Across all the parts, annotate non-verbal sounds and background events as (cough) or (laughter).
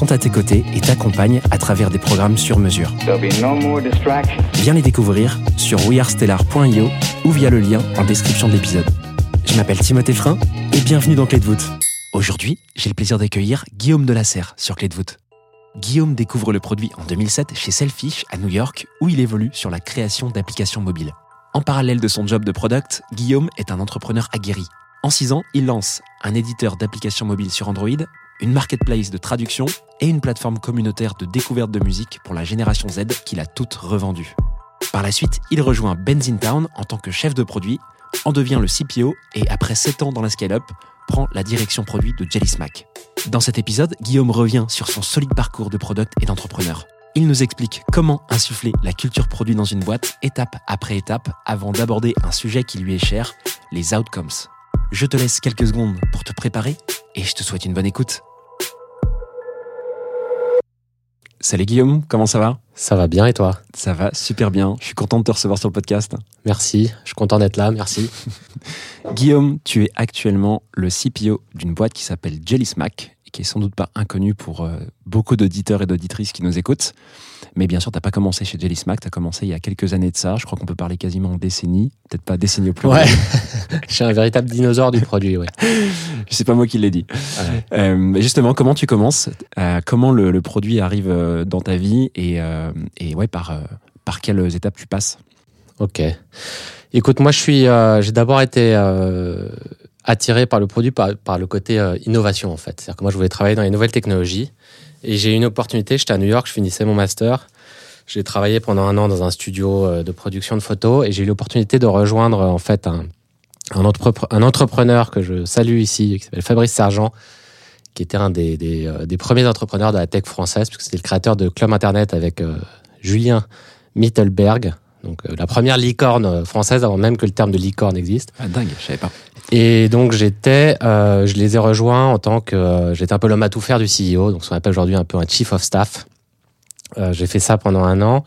sont à tes côtés et t'accompagnent à travers des programmes sur mesure. No. Viens les découvrir sur wearestellar.io ou via le lien en description de l'épisode. Je m'appelle Timothée Frein et bienvenue dans Clé de voûte. Aujourd'hui, j'ai le plaisir d'accueillir Guillaume Delasserre sur Clé de voûte. Guillaume découvre le produit en 2007 chez Selfish à New York où il évolue sur la création d'applications mobiles. En parallèle de son job de product, Guillaume est un entrepreneur aguerri. En 6 ans, il lance un éditeur d'applications mobiles sur Android, une marketplace de traduction et une plateforme communautaire de découverte de musique pour la génération Z qu'il a toute revendue. Par la suite, il rejoint Benzintown en tant que chef de produit, en devient le CPO et après 7 ans dans la scale-up, prend la direction produit de Jelly Smack. Dans cet épisode, Guillaume revient sur son solide parcours de product et d'entrepreneur. Il nous explique comment insuffler la culture produit dans une boîte, étape après étape, avant d'aborder un sujet qui lui est cher, les outcomes. Je te laisse quelques secondes pour te préparer et je te souhaite une bonne écoute. Salut Guillaume, comment ça va? Ça va bien et toi? Ça va super bien, je suis content de te recevoir sur le podcast. Merci, je suis content d'être là, merci. (laughs) Guillaume, tu es actuellement le CPO d'une boîte qui s'appelle Jelly Smack, et qui est sans doute pas inconnue pour euh, beaucoup d'auditeurs et d'auditrices qui nous écoutent. Mais bien sûr, tu n'as pas commencé chez Jelly Smack, tu as commencé il y a quelques années de ça. Je crois qu'on peut parler quasiment en décennie, peut-être pas décennie au plus. Ouais, (laughs) je suis un véritable dinosaure du produit, ouais. C'est pas moi qui l'ai dit. Euh, justement, comment tu commences Euh, Comment le, le produit arrive euh, dans ta vie et, euh, et ouais, par, par quelles étapes tu passes? Ok. Écoute, moi je suis, j'ai d'abord été attiré par le produit, par, par le côté innovation en fait. C'est-à-dire que moi je voulais travailler dans les nouvelles technologies et j'ai eu une opportunité. J'étais à New York, je finissais mon master. J'ai travaillé pendant un an dans un studio euh, de production de photos et j'ai eu l'opportunité de rejoindre en fait un, un, un entrepreneur que je salue ici, qui s'appelle Fabrice Sergent, qui était un euh, des premiers entrepreneurs de la tech française, puisque c'était le créateur de Club Internet avec euh, Julien Mittelberg, donc euh, la première licorne euh, française avant même que le terme de licorne existe. ah, Dingue, je savais pas. Et donc j'étais, euh, je les ai rejoints en tant que, euh, j'étais un peu l'homme à tout faire du CEO, donc ce qu'on appelle aujourd'hui un peu un chief of staff. Euh, j'ai fait ça pendant un an.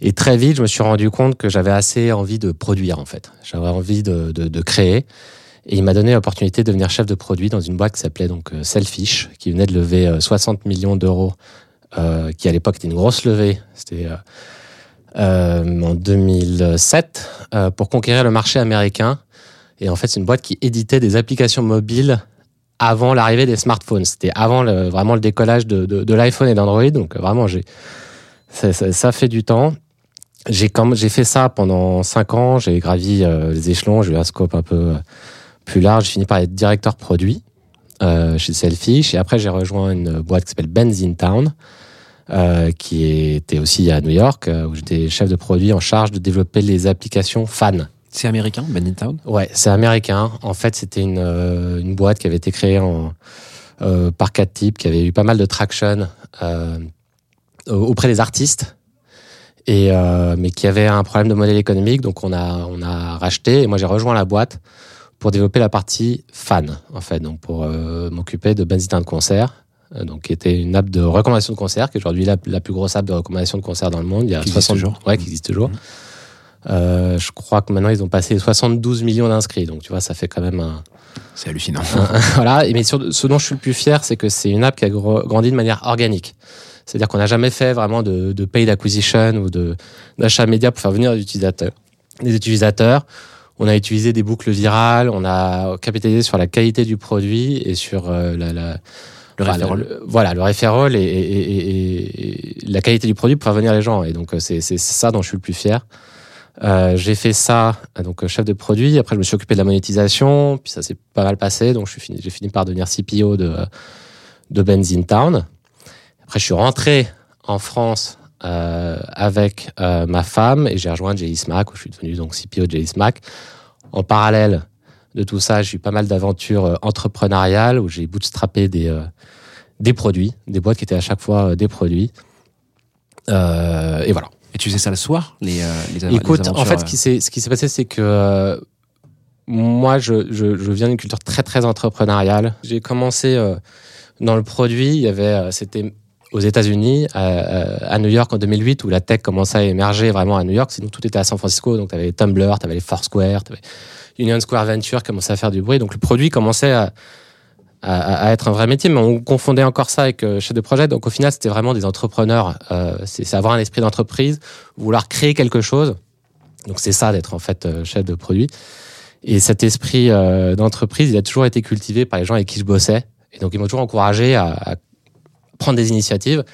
Et très vite, je me suis rendu compte que j'avais assez envie de produire, en fait. J'avais envie de, de, de créer. Et il m'a donné l'opportunité de devenir chef de produit dans une boîte qui s'appelait donc Selfish, qui venait de lever euh, 60 millions d'euros, qui à l'époque était une grosse levée. C'était euh, en 2007 euh, pour conquérir le marché américain. Et en fait, c'est une boîte qui éditait des applications mobiles avant l'arrivée des smartphones. C'était avant vraiment le décollage de, l'iPhone et d'Android. Donc euh, vraiment, ça, fait du temps. J'ai fait ça pendant cinq ans. J'ai gravi les échelons. J'ai eu un scope un peu plus large. J'ai fini par être directeur produit chez Selfish. Et après, j'ai rejoint une boîte qui s'appelle Benzintown, euh, qui était aussi à New York, euh, où j'étais chef de produit en charge de développer les applications fans. C'est américain, Benitown Ouais, c'est américain. En fait, c'était une, euh, une boîte qui avait été créée en, euh, par quatre types, qui avait eu pas mal de traction auprès des artistes, et, mais qui avait un problème de modèle économique. Donc, on a, on a racheté, et moi, j'ai rejoint la boîte pour développer la partie fan, en fait, donc pour m'occuper de Benzitin de concert. Euh, Donc, qui était une app de recommandation de concert, qui est aujourd'hui la, la plus grosse app de recommandation de concert dans le monde. Il y a Qui existe 60 toujours. Ouais, qui existe toujours. Euh, je crois que maintenant ils ont passé 72 millions d'inscrits, donc tu vois, ça fait quand même un. C'est hallucinant. (laughs) voilà. Et mais sur, ce dont je suis le plus fier, c'est que c'est une app qui a grandi de manière organique. C'est-à-dire qu'on n'a jamais fait vraiment de, de paid acquisition ou d'achat média pour faire venir des utilisateurs. Des utilisateurs. On a utilisé des boucles virales, on a capitalisé sur la qualité du produit et sur euh, la, la Le enfin, le- voilà, le referral et, la qualité du produit pour faire venir les gens. Et donc, euh, c'est ça dont je suis le plus fier. Euh, j'ai fait ça, euh, donc euh, chef de produit. Après, je me suis occupé de la monétisation. Puis ça s'est pas mal passé. Donc, je suis fini- j'ai fini par devenir CPO de, de Benzine Town. Après, je suis rentré en France euh, avec euh, ma femme et j'ai rejoint JI Smack, où je suis devenu donc CPO de JI Smack. En parallèle de tout ça, j'ai eu pas mal d'aventures euh, entrepreneuriales où j'ai bootstrappé des, euh, des produits, des boîtes qui étaient à chaque fois euh, des produits. Euh, et voilà. Et tu faisais ça le soir les, les Écoute, les en fait, ce qui s'est ce qui s'est passé, c'est que moi, je, je, je viens d'une culture très très entrepreneuriale. J'ai commencé dans le produit. Il y avait, c'était aux États-Unis, à, à New York en 2008, où la tech commençait à émerger vraiment à New York. Sinon, tout était à San Francisco. Donc, tu avais Tumblr, tu avais les Foursquare, tu avais Union Square Venture commençait à faire du bruit. Donc, le produit commençait à, à, être un vrai métier, mais on confondait encore ça avec euh, chef de projet. Donc, au final, c'était vraiment des entrepreneurs. Euh, c'est avoir un esprit d'entreprise, vouloir créer quelque chose. Donc c'est ça d'être en fait euh, chef de produit. Et cet esprit d'entreprise, il a toujours été cultivé par les gens avec qui je bossais. Et donc ils m'ont toujours encouragé à prendre des initiatives.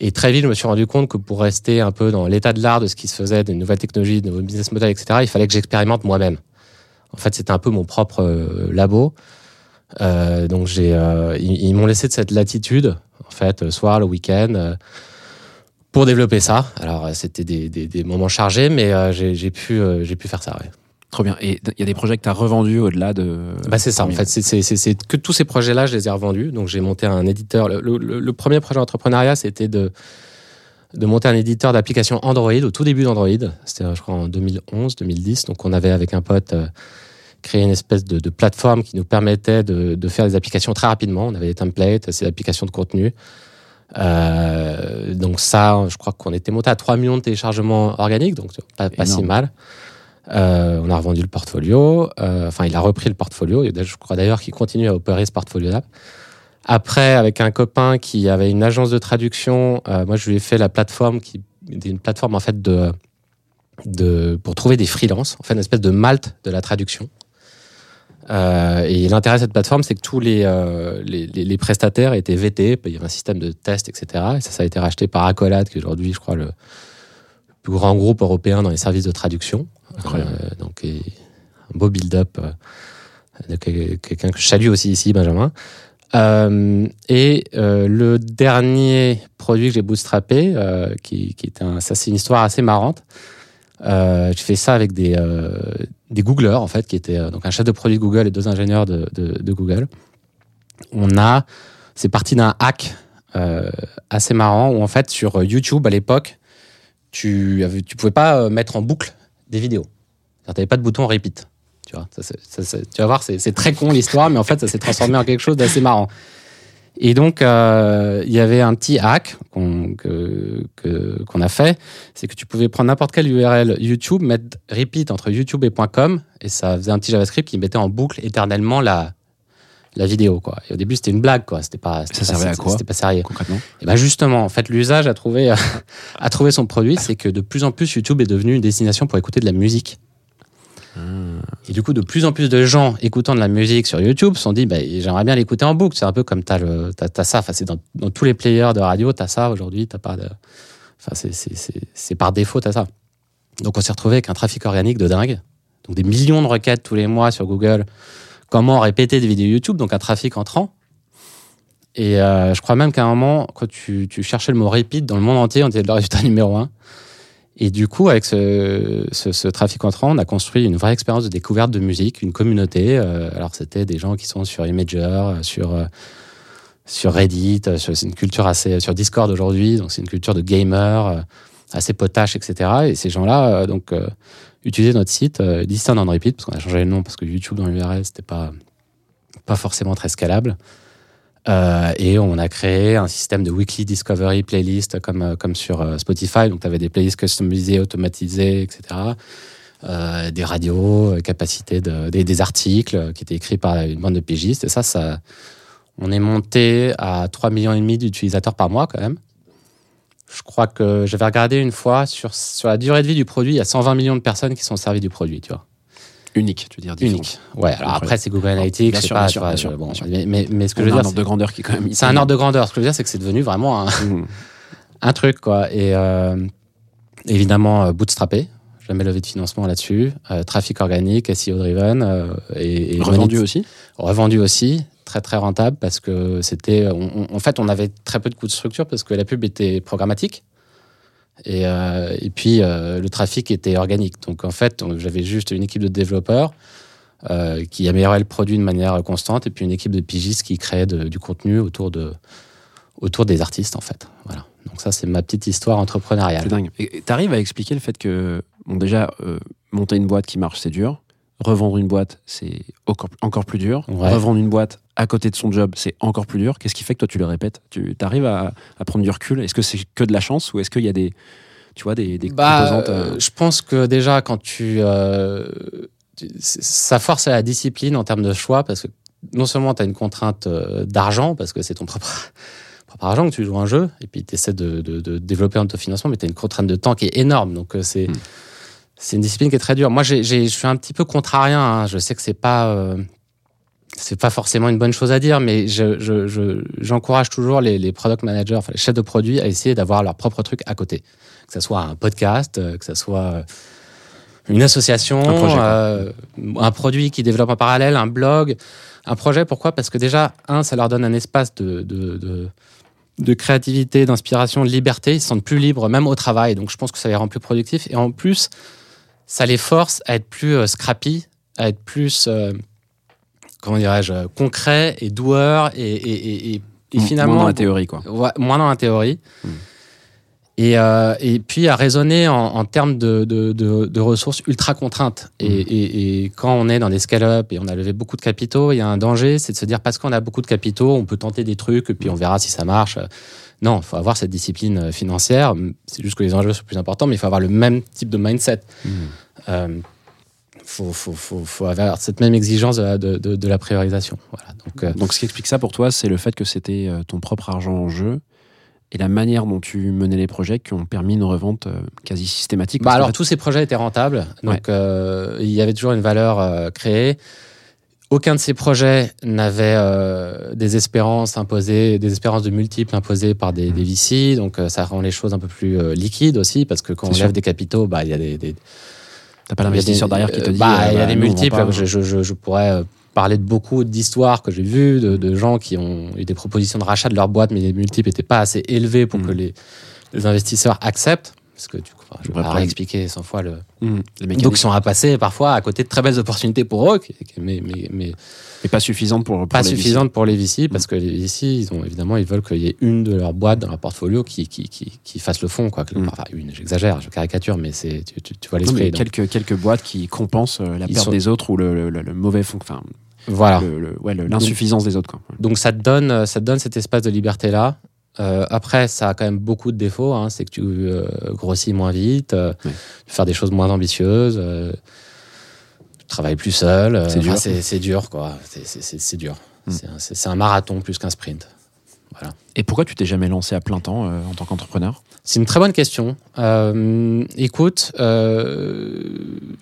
Et très vite, je me suis rendu compte que pour rester un peu dans l'état de l'art de ce qui se faisait, des nouvelles technologies, des nouveaux business models, etc., il fallait que j'expérimente moi-même. En fait, c'était un peu mon propre euh, labo. Euh, donc j'ai, euh, ils, ils m'ont laissé de cette latitude, en fait, le soir, le week-end. euh, pour développer ça. Alors, c'était des, des, des moments chargés, mais j'ai j'ai pu, j'ai pu faire ça. Ouais. Trop bien. Et il y a des projets que tu as revendus au-delà de. Bah, c'est ça, en fait. c'est- C'est c'est- c'est que tous ces projets-là, je les ai revendus. Donc, j'ai monté un éditeur. Le, le- le premier projet d'entrepreneuriat, c'était de, de monter un éditeur d'applications Android au tout début d'Android. C'était, je crois, en 2011, 2010. Donc, on avait, avec un pote, euh, créé une espèce de, de plateforme qui nous permettait de, de faire des applications très rapidement. On avait des templates, ces applications de contenu. Euh, donc ça, je crois qu'on était monté à 3 millions de téléchargements organiques, donc pas, pas si mal. Euh, on a revendu le portfolio. Enfin, il a repris le portfolio. Et je crois d'ailleurs qu'il continue à opérer ce portfolio-là. Après, avec un copain qui avait une agence de traduction, euh, moi, je lui ai fait la plateforme qui était une plateforme en fait de, de pour trouver des freelances, en fait, une espèce de Malte de la traduction. Euh, et l'intérêt de cette plateforme, c'est que tous les, euh, les, les- les prestataires étaient VT, il y avait un système de test, etc. Et ça, ça a été racheté par Accolade, qui est aujourd'hui, je crois, le plus grand groupe européen dans les services de traduction. Donc, et un beau build-up de quel- quelqu'un que je salue aussi ici, Benjamin. Euh, et euh, le dernier produit que j'ai bootstrappé, euh, qui, est un, ça c'est une histoire assez marrante. J'ai fait ça avec des, des Googlers, en fait, qui étaient donc un chef de produit Google et deux ingénieurs de, de, de Google. On a, c'est parti d'un hack assez marrant où en fait sur YouTube à l'époque, tu tu pouvais pas mettre en boucle des vidéos. Tu n'avais pas de bouton repeat. Tu vois, ça, c'est- ça, c'est- tu vas voir, c'est très con l'histoire, mais en fait, ça s'est transformé en quelque chose d'assez marrant. Et donc, euh, il y avait un petit hack qu'on que- que- qu'on a fait, c'est que tu pouvais prendre n'importe quelle URL YouTube, mettre repeat entre YouTube et .com, et ça faisait un petit JavaScript qui mettait en boucle éternellement la, la vidéo. Quoi. Et au début, c'était une blague, quoi. C'était pas, Ça pas- servait à quoi C'était pas sérieux. Concrètement? Et ben justement, en fait, l'usage a trouvé, (laughs) a trouvé son produit, c'est que de plus en plus, YouTube est devenu une destination pour écouter de la musique. Et du coup, de plus en plus de gens écoutant de la musique sur YouTube se sont dit, bah, j'aimerais bien l'écouter en boucle. C'est un peu comme t'as t'as, ça. Enfin, c'est dans, tous les players de radio, t'as ça aujourd'hui. T'as pas de, enfin, c'est, par défaut, t'as ça. Donc, on s'est retrouvé avec un trafic organique de dingue. Donc, des millions de requêtes tous les mois sur Google. Comment répéter des vidéos YouTube, donc un trafic entrant. Et euh, je crois même qu'à un moment, quand tu, tu cherchais le mot repeat dans le monde entier, on était le résultat numéro un. Et du coup, avec ce, trafic entrant, on a construit une vraie expérience de découverte de musique, une communauté. Euh, alors, c'était des gens qui sont sur Imager, euh, sur, euh, sur Reddit, c'est une culture assez. sur Discord aujourd'hui, donc c'est une culture de gamers, assez potache, etc. Et ces gens-là, donc, utilisaient notre site, Distant on Repeat, parce qu'on a changé le nom, parce que YouTube dans l'URL, c'était pas, pas forcément très scalable. Euh, et on a créé un système de weekly discovery playlist comme, euh, comme sur euh, Spotify. Donc, tu avais des playlists customisées, automatisées, etc. Des radios, capacité de, des, articles qui étaient écrits par une bande de pigistes. Et ça, ça, on est monté à 3 millions d'utilisateurs par mois quand même. Je crois que j'avais regardé une fois sur, sur la durée de vie du produit, il y a 120 millions de personnes qui sont servies du produit, tu vois. Unique, tu veux dire. différent. Unique. Ouais, alors Incroyable. après, c'est Google Analytics, bien sûr, pas, bien sûr, vois, bien sûr, je- bon, bien sûr. mais, mais, mais ce que On je veux a un dire, ordre de grandeur qui est quand même. c'est un ordre de grandeur. Ce que je veux dire, c'est que c'est devenu vraiment un, Mmh. (laughs) un truc, quoi. Et euh, évidemment, euh, bootstrappé. jamais levé de financement là-dessus. Euh, trafic organique, SEO driven euh, et, et Revendu aussi revendu aussi, très très rentable parce que c'était, en fait, on avait très peu de coûts de structure parce que la pub était programmatique. Et, euh, et puis euh, le trafic était organique. Donc en fait, j'avais juste une équipe de développeurs euh, qui améliorait le produit de manière constante et puis une équipe de pigistes qui créait de- du contenu autour, de, autour des artistes en fait. Voilà. Donc ça, c'est ma petite histoire entrepreneuriale. C'est dingue. Et t'arrives à expliquer le fait que, bon, déjà, monter une boîte qui marche, c'est dur. Revendre une boîte, c'est encore, encore plus dur. Ouais. Revendre une boîte à côté de son job, c'est encore plus dur. Qu'est-ce qui fait que toi, tu le répètes? Tu arrives à, à prendre du recul? Est-ce que c'est que de la chance ou est-ce qu'il y a des, tu vois, des, des Bah, composantes euh, je pense que déjà, quand tu, euh, tu- Ça force à la discipline en termes de choix, parce que non seulement tu as une contrainte euh, d'argent, parce que c'est ton propre, (laughs) propre argent que tu joues un jeu, et puis tu essaies de, de- de développer un autofinancement, mais tu as une contrainte de temps qui est énorme. Donc, euh, c'est. C'est une discipline qui est très dure. Moi, je suis un petit peu contrarien. hein. Je sais que c'est pas, euh, c'est pas forcément une bonne chose à dire, mais je- je- je- j'encourage toujours les, les product managers, enfin les chefs de produits, à essayer d'avoir leur propre truc à côté. Que ce soit un podcast, euh, que ce soit euh, une association, Un projet, euh, un produit qui développe en parallèle, un blog, un projet. Pourquoi? Parce que déjà, un, ça leur donne un espace de, de, de, de créativité, d'inspiration, de liberté. Ils se sentent plus libres, même au travail. Donc, je pense que ça les rend plus productifs. Et en plus, ça les force à être plus euh, scrappy, à être plus, euh, comment dirais-je, euh, concret et doueur et, et, et, et- et moins finalement dans la théorie, quoi. Ouais, moins dans la théorie. Et, euh, et puis à raisonner en, en termes de, de, de, de ressources ultra contraintes. Et, Mm. et, et quand on est dans des scale-up et on a levé beaucoup de capitaux, il y a un danger, c'est de se dire parce qu'on a beaucoup de capitaux, on peut tenter des trucs et puis on verra si ça marche. Non, il faut avoir cette discipline financière. C'est juste que les enjeux sont plus importants, mais il faut avoir le même type de mindset. Mm. Euh, faut, faut, faut, faut avoir cette même exigence de la, de, de, de la priorisation. Voilà. Donc, euh, Donc, ce qui explique ça pour toi, c'est le fait que c'était euh, ton propre argent en jeu et la manière dont tu menais les projets qui ont permis une revente euh, quasi systématique. Bah alors fait, tous ces projets étaient rentables, donc euh, il y avait toujours une valeur euh, créée. Aucun de ces projets n'avait des espérances imposées, des espérances de multiples imposées par des, des VC, donc ça rend les choses un peu plus liquides aussi, parce que quand on lève des capitaux, bah il y a des, des t'as pas l'investisseur derrière qui te euh, dit. bah, euh, il y a bah, des multiples. Je, je, je, je pourrais euh, parler de beaucoup d'histoires que j'ai vues, de, de gens qui ont eu des propositions de rachat de leur boîte, mais les multiples n'étaient pas assez élevés pour Mm. que les, les investisseurs acceptent. Parce que tu enfin, je vais pas problème. expliquer 100 fois le. Mmh, les mécaniques. Donc, ils sont à passer parfois à côté de très belles opportunités pour eux, mais, mais, mais et pas suffisante pour, pour pas les VC. suffisantes pour les VC, parce que les VC, ils ont évidemment, ils veulent qu'il y ait une de leurs boîtes dans leur portfolio qui, qui, qui, qui fasse le fond. Quoi. Mm. Enfin, une, j'exagère, je caricature, mais c'est, tu, tu, tu vois l'esprit. quelques, quelques boîtes qui compensent euh, la Ils perte sont- des autres ou le, le- le mauvais fond, enfin, Voilà. le- le- ouais, le- l'insuffisance des autres. Quoi. Donc ça te donne, euh, ça te donne cet espace de liberté là. Euh, après, ça a quand même beaucoup de défauts. hein. C'est que tu euh, grossis moins vite, euh, Ouais. tu faire des choses moins ambitieuses, euh, tu travailles plus seul. euh, C'est dur. C'est, c'est dur, quoi. C'est, c'est- c'est- c'est dur. Mm. C'est, un, marathon plus qu'un sprint. Et pourquoi tu t'es jamais lancé à plein temps euh, en tant qu'entrepreneur? C'est une très bonne question. Euh, écoute, euh,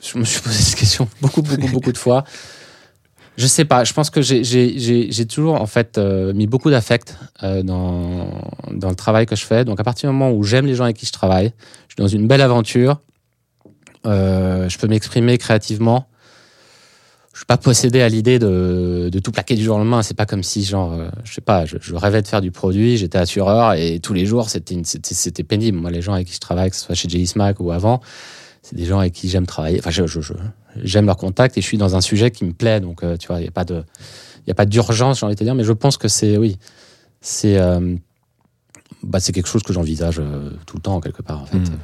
je me suis posé cette question (laughs) beaucoup, beaucoup, beaucoup de fois. Je sais pas. Je pense que j'ai- j'ai j'ai- j'ai toujours en fait euh, mis beaucoup d'affect euh, dans, dans le travail que je fais. Donc à partir du moment où j'aime les gens avec qui je travaille, je suis dans une belle aventure. euh, je peux m'exprimer créativement. Je suis pas possédé à l'idée de, de tout plaquer du jour au lendemain. C'est pas comme si genre, euh, je sais pas, je, je rêvais de faire du produit, j'étais assureur et tous les jours c'était c'était pénible. Moi, les gens avec qui je travaille, que ce soit chez J. Smack ou avant, c'est des gens avec qui j'aime travailler. Enfin, je, j'aime leur contact et je suis dans un sujet qui me plaît. Donc, euh, tu vois, il n'y a pas de, il a pas d'urgence, j'ai envie de dire. Mais je pense que c'est, oui, c'est, euh, bah, c'est quelque chose que j'envisage tout le temps quelque part en fait. Mm.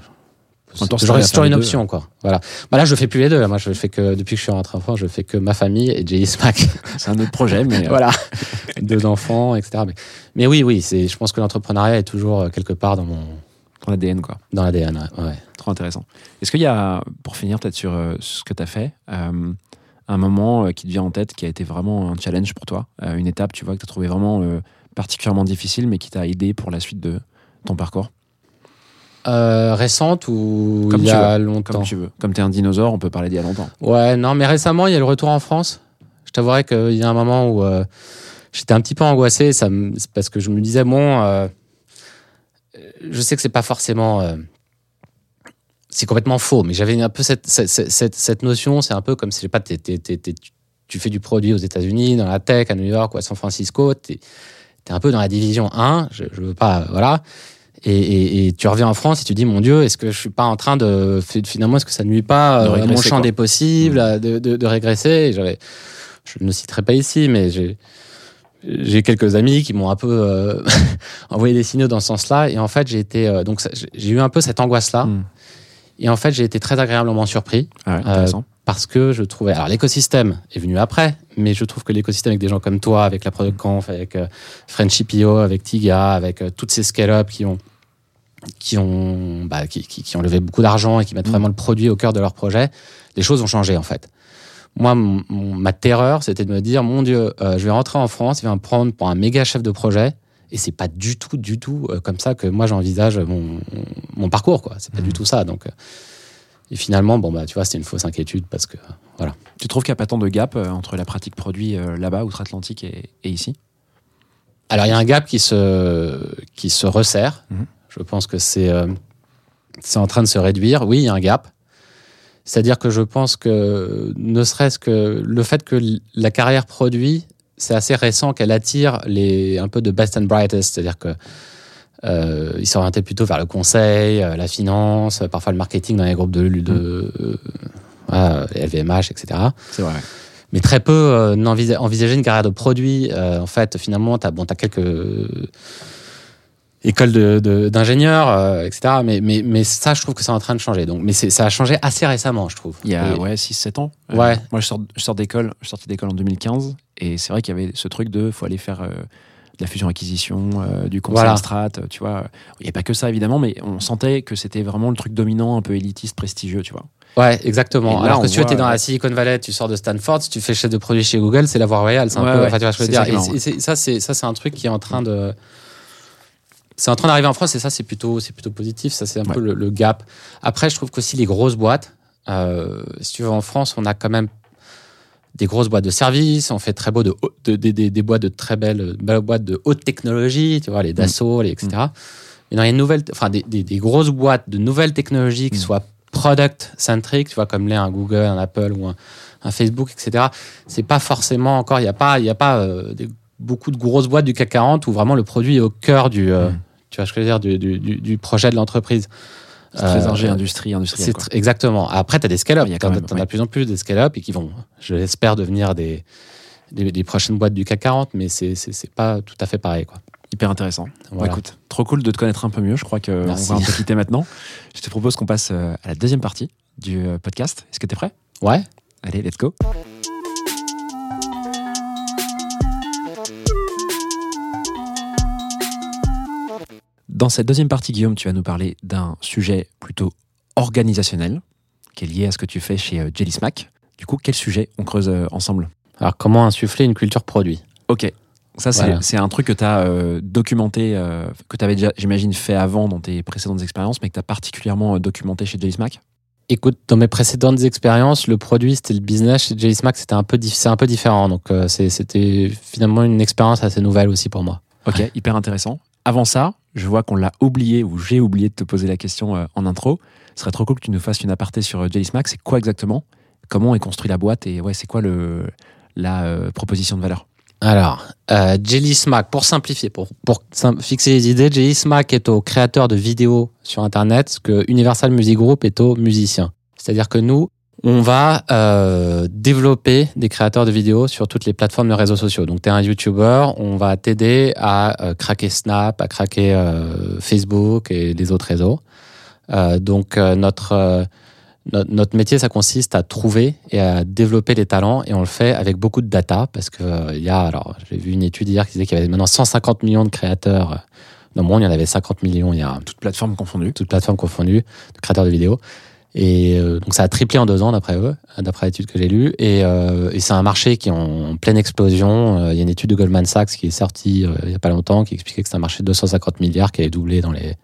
Si toujours, une deux, option, quoi. Voilà. Bah là, je fais plus les deux. là. Moi, je fais que depuis que je suis rentré en France, je fais que ma famille et J. Smack. (laughs) C'est un autre projet, mais euh, voilà. (laughs) Deux enfants, etc. Mais, mais oui, oui, c'est, je pense que l'entrepreneuriat est toujours euh, quelque part dans mon, ton ADN, quoi. dans l'ADN. ouais. ouais. Trop intéressant. Est-ce qu'il y a, pour finir peut-être sur euh, ce que tu as fait, euh, un moment euh, qui te vient en tête qui a été vraiment un challenge pour toi, une étape, tu vois, que tu as trouvé vraiment particulièrement difficile, mais qui t'a aidé pour la suite de ton parcours? Euh, récente ou Comme il y a veux, longtemps Comme tu veux. Comme tu es un dinosaure, on peut parler d'il y a longtemps. Ouais, non, mais récemment, il y a le retour en France. Je t'avouerais qu'il y a un moment où euh, j'étais un petit peu angoissé, ça me- parce que je me disais, bon, euh, je sais que c'est pas forcément. c'est complètement faux, mais j'avais un peu cette, cette, cette, cette notion, c'est un peu comme si, je sais pas, tu fais du produit aux États-Unis, dans la tech, à New York ou à San Francisco, tu es, un peu dans la division 1, je, je veux pas, voilà. Et, et- et tu reviens en France et tu dis, mon Dieu, est-ce que je suis pas en train de, finalement, est-ce que ça nuit pas euh, à mon champ quoi. des possibles, à- de, de, de régresser? J'avais, je ne citerai pas ici, mais j'ai, j'ai quelques amis qui m'ont un peu euh, (laughs) envoyé des signaux dans ce sens-là. Et en fait, j'ai été, euh, donc, j'ai- eu un peu cette angoisse-là. Mm. Et en fait, j'ai été très agréablement surpris Ah ouais, intéressant. parce que je trouvais. Alors, l'écosystème est venu après, mais je trouve que l'écosystème avec des gens comme toi, avec la Product Conf, avec euh, Frenchy.io, avec Tiga, avec euh, toutes ces scale-up qui ont, qui, ont, bah, qui, qui- qui ont levé beaucoup d'argent et qui mettent Mm. vraiment le produit au cœur de leur projet, les choses ont changé en fait. Moi, mon- ma terreur, c'était de me dire mon Dieu, euh, je vais rentrer en France, il va me prendre pour un méga chef de projet. Et c'est pas du tout, du tout euh, comme ça que moi j'envisage mon, mon parcours, quoi. C'est pas du tout ça. Donc, euh, et finalement, bon, bah, tu vois, c'était une fausse inquiétude parce que, voilà. Tu trouves qu'il n'y a pas tant de gap euh, entre la pratique produit là-bas, outre-Atlantique, et, et ici? Alors, il y a un gap qui se, qui se resserre. Mhm. Je pense que c'est euh, c'est en train de se réduire. Oui, il y a un gap. C'est-à-dire que je pense que, ne serait-ce que le fait que la carrière produit, c'est assez récent qu'elle attire les, un peu de best and brightest. C'est-à-dire que euh, ils s'orientaient plutôt vers le conseil, euh, la finance, parfois le marketing dans les groupes de, de euh, LVMH, etc C'est vrai. mais très peu euh, envisageaient une carrière de produit. En fait, finalement, tu as, bon, t'as quelques écoles d'ingénieurs, etc. Mais, mais, mais ça, je trouve que c'est en train de changer. Donc, mais ça a changé assez récemment, je trouve. Il y a Et- ouais, 6-7 ans. Ouais. moi, je sors, je sors d'école, je suis sorti d'école en 2015, et c'est vrai qu'il y avait ce truc de faut aller faire euh, de la fusion-acquisition, euh, du conseil Voilà. strat, euh, tu vois. Il n'y a pas que ça, évidemment, mais on sentait que c'était vraiment le truc dominant, un peu élitiste, prestigieux, tu vois. Ouais, exactement. Là, Alors que tu voit, dans la. Silicon Valley, tu sors de Stanford, si tu fais chef de produit chez Google, c'est la voie royale. C'est un Ouais, peu, ouais. enfin, tu vois je veux dire. Et ça, c'est ça, c'est un truc qui est en train de, c'est en train d'arriver en France et ça, c'est plutôt, c'est plutôt positif. Ça, c'est un Ouais. peu le, le gap. Après, je trouve qu'aussi les grosses boîtes, euh, si tu veux, en France, on a quand même des grosses boîtes de services, on fait très beau de, haut- de- de- des- boîtes de très belles, belles boîtes de haute technologie, tu vois, les Dassault, les etc. Mais dans les nouvelles, enfin des, des- des grosses boîtes de nouvelles technologies qui Mm. soient product centric, tu vois, comme l'est un Google, un Apple ou un, un Facebook, etc. C'est pas forcément encore, il n'y a pas, il y a pas euh, des- beaucoup de grosses boîtes du CAC 40 où vraiment le produit est au cœur du, euh, Mm. tu vois, ce que je veux dire, du- du projet de l'entreprise. C'est très Euh, ingé, industrie, tr- exactement. Après, tu as des scale-up. Il y a Tu en même, as ouais. de plus en plus des scale-up et qui vont, je l'espère, devenir des, des, des prochaines boîtes du CAC 40, mais c'est pas tout à fait pareil. Quoi. Hyper intéressant. Voilà. écoute, trop cool de te connaître un peu mieux. Je crois qu'on va un peu quitter maintenant. Je te propose qu'on passe euh, à la deuxième partie du euh, podcast. Est-ce que tu es prêt? Ouais. Allez, let's go. Dans cette deuxième partie, Guillaume, tu vas nous parler d'un sujet plutôt organisationnel qui est lié à ce que tu fais chez euh, Jelly Smack. Du coup, quel sujet on creuse euh, ensemble? Alors, comment insuffler une culture produit? Ok. Ça, c'est Voilà. un truc que tu as documenté, euh, que tu avais déjà, j'imagine, fait avant dans tes précédentes expériences, mais que tu as particulièrement euh, documenté chez Jelly Smack. Écoute, dans mes précédentes expériences, le produit, c'était le business. Chez Jelly Smack, c'était un peu, un peu différent. Donc, c'était finalement une expérience assez nouvelle aussi pour moi. Ok, hyper intéressant. Avant ça, je vois qu'on l'a oublié ou j'ai oublié de te poser la question euh, en intro. Ce serait trop cool que tu nous fasses une aparté sur euh, Jelly. C'est quoi exactement? Comment est construit la boîte? Et ouais, c'est quoi le, la euh, proposition de valeur? Alors, euh, Jelly Smack, pour simplifier, pour, pour fixer les idées, Jelly Smack est au créateur de vidéos sur Internet, ce que Universal Music Group est aux musiciens. C'est-à-dire que nous, on va euh, développer des créateurs de vidéos sur toutes les plateformes de réseaux sociaux. Donc, tu es un YouTuber, on va t'aider à euh, craquer Snap, à craquer euh, Facebook et les autres réseaux. Euh, donc, notre, notre, métier, ça consiste à trouver et à développer les talents et on le fait avec beaucoup de data parce que il y a, alors, j'ai vu une étude hier qui disait qu'il y avait maintenant 150 millions de créateurs. Dans le monde, il y en avait 50 millions il y a Toute plateforme confondue. toutes plateformes confondues, de créateurs de vidéos. Et euh, donc ça a triplé en deux ans d'après eux, d'après l'étude que j'ai lue. Et, euh, c'est un marché qui est en, pleine explosion. Euh, Il y a une étude de Goldman Sachs qui est sortie il y a pas longtemps qui expliquait que c'est un marché de 250 milliards qui allait doubler dans les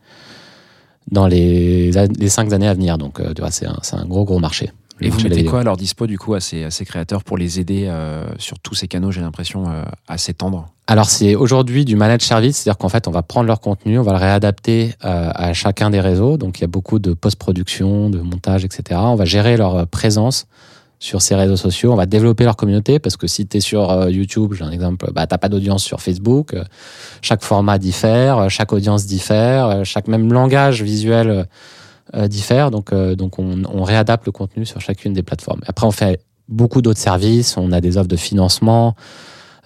dans les, cinq années à venir. Donc c'est un gros gros marché. Et vous mettez quoi à leur dispo du coup à ces, à ces créateurs pour les aider euh, sur tous ces canaux, j'ai l'impression, euh, à s'étendre Alors c'est aujourd'hui du managed service, c'est-à-dire qu'en fait on va prendre leur contenu, on va le réadapter euh, à chacun des réseaux. Donc il y a beaucoup de post-production, de montage, etc. On va gérer leur euh, présence sur ces réseaux sociaux, on va développer leur communauté parce que si tu es sur YouTube, j'ai un exemple, bah, t'as pas d'audience sur Facebook, chaque format diffère, chaque audience diffère, chaque même langage visuel euh, euh, diffère, donc, euh, donc on, on réadapte le contenu sur chacune des plateformes. Après on fait beaucoup d'autres services, on a des offres de financement,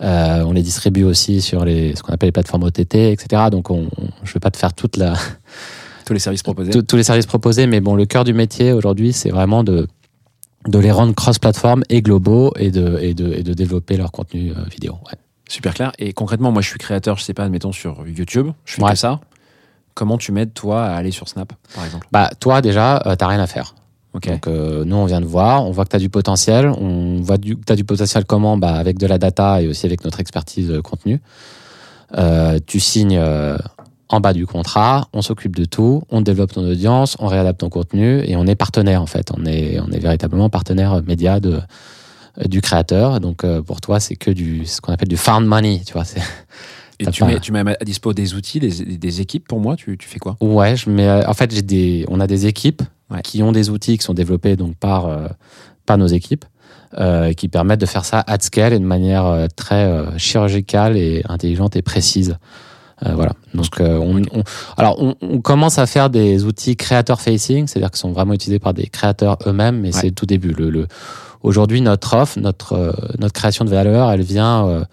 euh, on les distribue aussi sur les, ce qu'on appelle les plateformes OTT, etc. Donc, on, on- je vais pas te faire toute la, (laughs) Tous les services proposés tous tous les services proposés, mais bon, le cœur du métier aujourd'hui, c'est vraiment de, de les rendre cross-platform et globaux et de, et de, et de développer leur contenu vidéo. Ouais. Super clair. Et concrètement, moi je suis créateur, je sais pas, admettons sur YouTube, je fais Ouais. que ça. Comment tu m'aides toi à aller sur Snap, par exemple Bah, toi, déjà, euh, t'as rien à faire. Ok. Donc, euh, nous, on vient de voir, on voit que tu as du potentiel. On voit que tu as du potentiel comment? Bah, Avec de la data et aussi avec notre expertise euh, contenu. Euh, tu signes en bas du contrat, on s'occupe de tout, on développe ton audience, on réadapte ton contenu et on est partenaire en fait. On est, on est véritablement partenaire média de, du créateur. Donc, pour toi, c'est que du, ce qu'on appelle du found money. Tu vois, c'est Et tu mets, tu mets à dispo des outils, des, des équipes pour moi, tu, tu fais quoi? Ouais, je mets, en fait, j'ai des, on a des équipes Ouais. qui ont des outils qui sont développés donc par, euh, par nos équipes, euh, qui permettent de faire ça at scale et de manière euh, très euh, chirurgicale et intelligente et précise. Euh, voilà. Donc, on, on- alors, on, on commence à faire des outils creator facing, c'est-à-dire qui sont vraiment utilisés par des créateurs eux-mêmes, mais Ouais. c'est le tout début. Le, le, aujourd'hui, notre offre, notre, notre création de valeur, elle vient euh,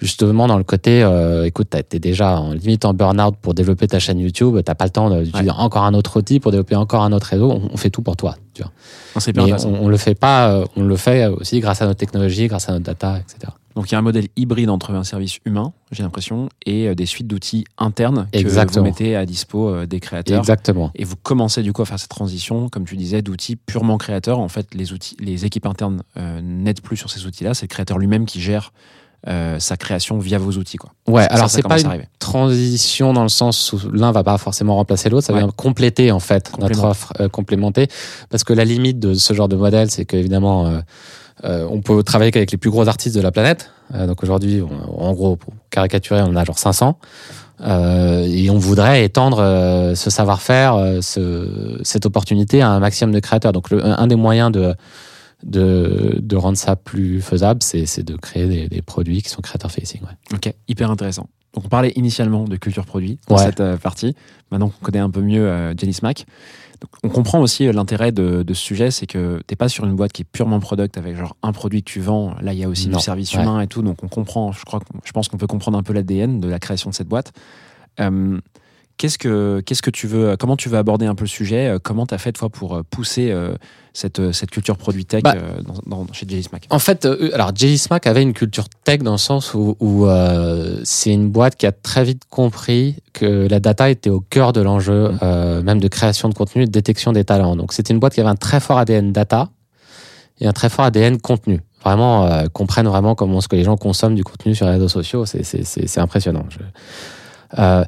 justement dans le côté, euh, écoute, t'es déjà en limite en burn-out pour développer ta chaîne YouTube, t'as pas le temps d'utiliser encore un autre outil pour développer encore un autre réseau, on, on fait tout pour toi. Tu vois. Non, Mais on, on le fait pas, euh, on le fait aussi grâce à notre technologie, grâce à notre data, etc. Donc il y a un modèle hybride entre un service humain, j'ai l'impression, et euh, des suites d'outils internes que Exactement. vous mettez à dispo des créateurs. Exactement. Et vous commencez du coup à faire cette transition, comme tu disais, d'outils purement créateurs. En fait, les outils, les équipes internes euh, n'aident plus sur ces outils-là. C'est le créateur lui-même qui gère euh, sa création via vos outils. Quoi. Ouais, alors c'est pas une transition dans le sens où l'un va pas forcément remplacer l'autre, ça Ouais. vient compléter en fait notre offre, euh, complémenter. Parce que la limite de ce genre de modèle, c'est qu'évidemment, euh, euh, on peut travailler qu'avec les plus gros artistes de la planète. Euh, donc aujourd'hui, en gros, pour caricaturer, on a genre 500. Euh, et on voudrait étendre euh, ce savoir-faire, euh, ce, cette opportunité à un maximum de créateurs. Donc le, un des moyens de, de, de rendre ça plus faisable, c'est de créer des, des produits qui sont créateurs facing. Ouais. Ok, hyper intéressant. Donc on parlait initialement de culture produit dans Ouais. cette euh, partie. Maintenant qu'on connaît un peu mieux euh, Jenny Smack, donc, on comprend aussi euh, l'intérêt de, de ce sujet, c'est que t'es pas sur une boîte qui est purement product avec genre un produit que tu vends. Là, il y a aussi Non. du service Ouais. humain et tout. Donc on comprend. Je crois, je pense qu'on peut comprendre un peu l'ADN de la création de cette boîte. Euh, Qu'est-ce que qu'est-ce que tu veux Comment tu veux aborder un peu le sujet Euh, Comment t'as fait toi pour euh, pousser euh, cette euh, cette culture produit tech Bah, euh, dans, dans- chez Jelly Smack? En fait, euh, alors Jelly Smack avait une culture tech dans le sens où, où, euh, c'est une boîte qui a très vite compris que la data était au cœur de l'enjeu, Mm. euh, même de création de contenu et de détection des talents. Donc c'était une boîte qui avait un très fort ADN data et un très fort ADN contenu. Vraiment, euh, comprennent vraiment comment ce que les gens consomment du contenu sur les réseaux sociaux. C'est, c'est, c'est, c'est impressionnant. Je- Euh,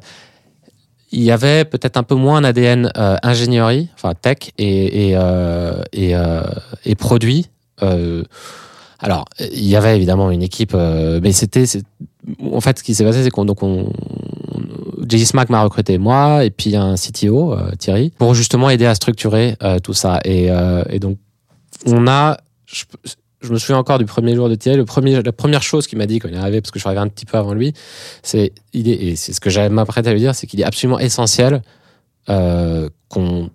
il y avait peut-être un peu moins un ADN euh, ingénierie, enfin tech et, et, euh, et, euh, et produit. Euh, alors, il y avait évidemment une équipe, euh, mais c'était, en fait, ce qui s'est passé, c'est qu'on, donc on, JJ Smack m'a recruté moi et puis un CTO euh, Thierry pour justement aider à structurer tout ça. Et, et donc, on a, je, je me souviens encore du premier jour de Thierry. La première chose qu'il m'a dit quand il est arrivé, parce que je suis arrivé un petit peu avant lui, c'est, et c'est ce que j'avais m'apprêté à lui dire, c'est qu'il est absolument essentiel euh, qu'on,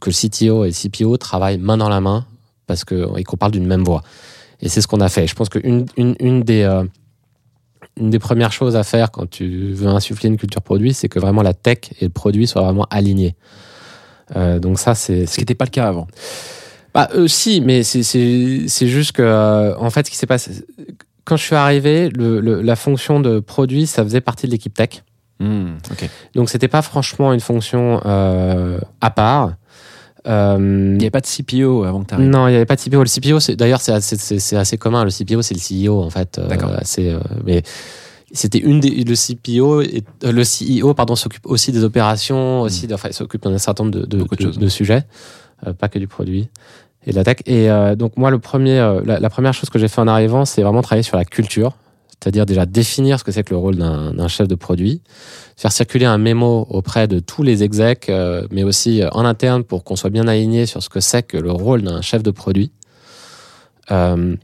que le CTO et le CPO travaillent main dans la main parce que, et qu'on parle d'une même voix. Et c'est ce qu'on a fait. Je pense qu'une euh, une des premières choses à faire quand tu veux insuffler une culture produit, c'est que vraiment la tech et le produit soient vraiment alignés. Euh, donc ça, c'est Ce qui n'était pas le cas avant. Bah, euh, si, mais c'est- c'est c'est juste que, euh, en fait, ce qui s'est passé, quand je suis arrivé, le, le- la fonction de produit, ça faisait partie de l'équipe tech. Hmm, ok. Donc, c'était pas franchement une fonction euh, à part. Euh, Il n'y avait pas de CPO avant que tu arrives. non, il n'y avait pas de CPO. Le CPO, d'ailleurs, c'est assez, c'est- c'est assez commun. Le CPO, c'est le CEO, en fait. D'accord. euh, mais c'était une des. Le CPO, et, euh, le CEO, pardon, s'occupe aussi des opérations, aussi, de- enfin, s'occupe d'un certain nombre de, de, Beaucoup de de- choses. de sujets, euh, pas que du produit. et de la tech. Et euh, donc moi, le premier, euh, la, première chose que j'ai fait en arrivant, c'est vraiment travailler sur la culture, c'est-à-dire déjà définir ce que c'est que le rôle d'un chef de produit, faire circuler un mémo auprès de tous les execs, euh, mais aussi euh, en interne pour qu'on soit bien aligné sur ce que c'est que le rôle d'un chef de produit. Euh,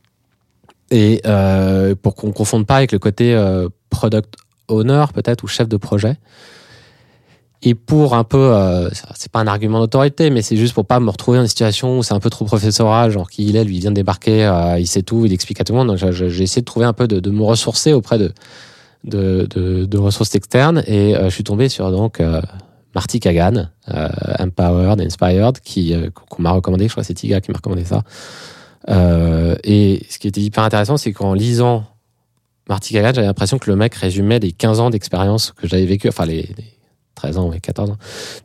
et euh, pour qu'on ne confonde pas avec le côté euh, product owner peut-être ou chef de projet. Et pour un peu, euh, c'est pas un argument d'autorité, mais c'est juste pour pas me retrouver dans une situation où c'est un peu trop professoral, genre qui il est, lui il vient de débarquer, euh, il sait tout, il explique à tout le monde. Donc j'ai- essayé de trouver un peu de, me ressourcer auprès de, ressources externes et euh, je suis tombé sur donc euh, Marty Kagan, Empowered, Inspired, qui qu'on m'a recommandé, je crois que c'est Tiga qui m'a recommandé ça. Et ce qui était hyper intéressant, c'est qu'en lisant Marty Kagan, j'avais l'impression que le mec résumait les 15 ans d'expérience que j'avais vécu, enfin les 13 ans, ouais, 14 ans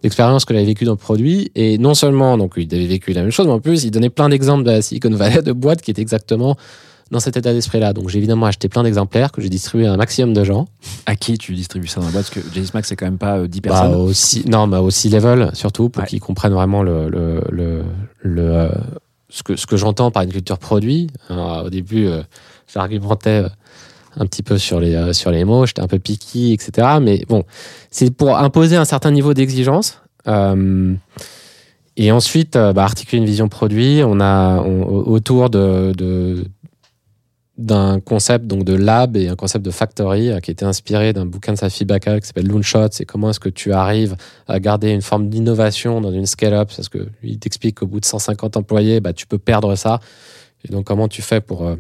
d'expérience que j'avais vécu dans le produit. Et non seulement, donc il avait vécu la même chose, mais en plus, il donnait plein d'exemples de la Silicon Valley, de boîtes qui étaient exactement dans cet état d'esprit-là. Donc j'ai évidemment acheté plein d'exemplaires que j'ai distribué à un maximum de gens. À qui tu distribues ça dans la boîte? Parce que JS Max, c'est quand même pas euh, 10 Bah, personnes. aussi, non, mais aussi level surtout pour Ouais. qu'ils comprennent vraiment le, le, le, le, euh, ce que, ce que j'entends par une culture produit. Alors, au début, euh, j'argumentais euh, un petit peu sur les, euh, sur les mots, j'étais un peu picky, etc. Mais bon, c'est pour imposer un certain niveau d'exigence. Euh, et ensuite, euh, bah, articuler une vision produit. On a autour de, d'un concept donc de lab et un concept de factory qui était inspiré d'un bouquin de Safi Bakal qui s'appelle Loonshot. C'est comment est-ce que tu arrives à garder une forme d'innovation dans une scale-up parce que lui il t'explique qu'au bout de 150 employés, bah, tu peux perdre ça. Et donc comment tu fais pour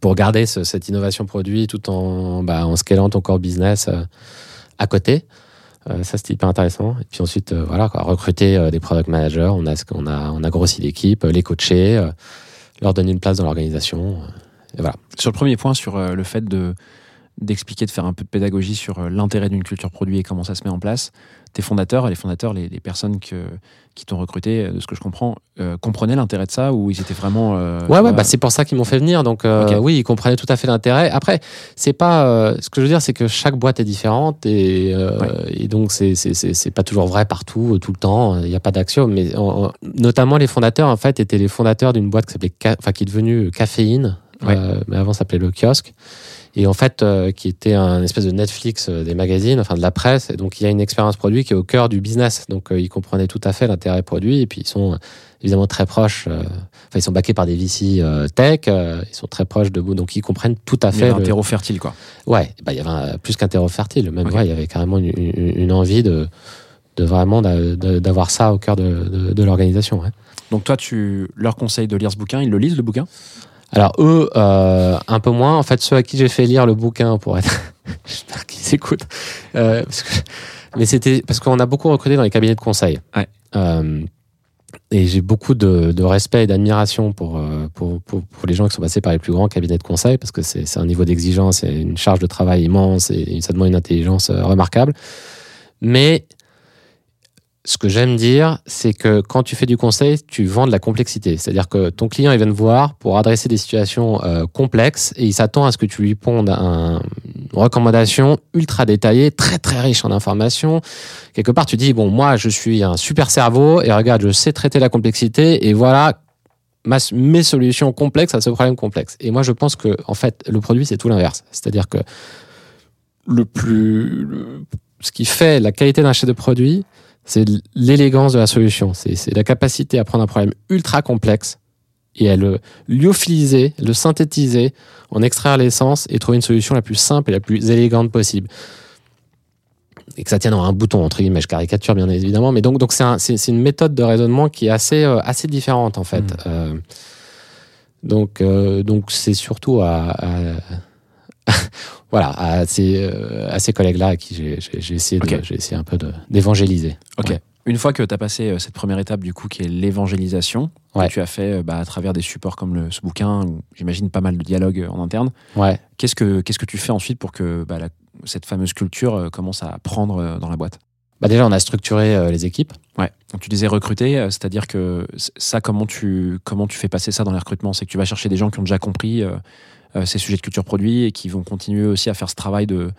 pour garder ce- cette innovation produit tout en bah, en scalant ton core business euh, à côté. Euh, ça c'était hyper intéressant. Et puis ensuite euh, voilà recruter des product managers. On a on a on a grossi l'équipe, les coacher, leur donner une place dans l'organisation. et voilà. Sur le premier point, sur le fait de d'expliquer, de faire un peu de pédagogie sur euh, l'intérêt d'une culture produit et comment ça se met en place, tes fondateurs, les fondateurs, les, les personnes que, qui t'ont recruté, euh, de ce que je comprends, euh, comprenaient l'intérêt de ça ou ils étaient vraiment... euh, Ouais, ouais, bah, c'est pour ça qu'ils m'ont fait venir. Donc, euh, oui, ils comprenaient tout à fait l'intérêt. Après, c'est pas. ce que je veux dire, c'est que chaque boîte est différente et, et donc c'est c'est- pas toujours vrai partout, tout le temps. Il n'y a pas d'axiome. Mais en- en- notamment, les fondateurs, en fait, étaient les fondateurs d'une boîte qui s'appelait, Ca- enfin, qui est devenue Caféine, Ouais. mais avant ça s'appelait Le Kiosque. Et en fait, euh, qui était un espèce de Netflix euh, des magazines, enfin de la presse. Et donc, il y a une expérience produit qui est au cœur du business. Donc, euh, ils comprenaient tout à fait l'intérêt produit. Et puis, ils sont évidemment très proches. euh, Enfin, ils sont backés par des VC euh, tech. euh, ils sont très proches de vous. Donc, ils comprennent tout à il y fait. avait un le- terreau fertile, quoi. Ouais, bah, il y avait un- plus qu'un terreau fertile. Même, Ok. ouais, il y avait carrément une, une- une envie de, de vraiment d'avoir ça au cœur de, de- de l'organisation. ouais. Donc toi, tu leur conseilles de lire ce bouquin, ils le lisent, le bouquin? Alors eux, euh, un peu moins. En fait, ceux à qui j'ai fait lire le bouquin pour être, (laughs) j'espère qu'ils écoutent. Euh, parce que- Mais c'était parce qu'on a beaucoup recruté dans les cabinets de conseil. Ouais. Euh, et j'ai beaucoup de, de respect et d'admiration pour, pour, pour, pour les gens qui sont passés par les plus grands cabinets de conseil parce que c'est un niveau d'exigence et une charge de travail immense et ça demande une intelligence remarquable. Mais ce que j'aime dire, c'est que quand tu fais du conseil, tu vends de la complexité. C'est-à-dire que ton client, il vient te voir pour adresser des situations euh, complexes et il s'attend à ce que tu lui pondes un- une recommandation ultra détaillée, très très riche en informations. Quelque part, tu dis, bon, moi, je suis un super cerveau et regarde, je sais traiter la complexité et voilà mes solutions complexes à ce problème complexe. Et moi, je pense que, en fait, le produit, c'est tout l'inverse. C'est-à-dire que le plus, ce qui fait la qualité d'un chef de produit, c'est l'élégance de la solution. C'est la capacité à prendre un problème ultra complexe et à le lyophiliser, le synthétiser, en extraire l'essence et trouver une solution la plus simple et la plus élégante possible. Et que ça tienne en un bouton, entre guillemets, je caricature bien évidemment, mais donc donc c'est un- c'est c'est une méthode de raisonnement qui est assez euh, assez différente en fait. Mm. Euh, donc euh, donc c'est surtout à, à- (laughs) voilà à ces euh, à ces collègues là à qui j'ai- essayé de- essayé un peu d'évangéliser. Ok. Ouais. Une fois que tu as passé euh, cette première étape, du coup, qui est l'évangélisation, Ouais. que tu as fait euh, bah, à travers des supports comme le, ce bouquin, j'imagine pas mal de dialogues en interne, Ouais. qu'est-ce que, qu'est-ce que tu fais ensuite pour que bah, la- cette fameuse culture commence à prendre dans la boîte? Bah déjà, on a structuré euh, les équipes. Ouais. Donc tu disais recruter, euh, c'est-à-dire que ça, comment tu, comment tu fais passer ça dans les recrutements C'est que tu vas chercher des gens qui ont déjà compris euh, ces sujets de culture produit et qui vont continuer aussi à faire ce travail de,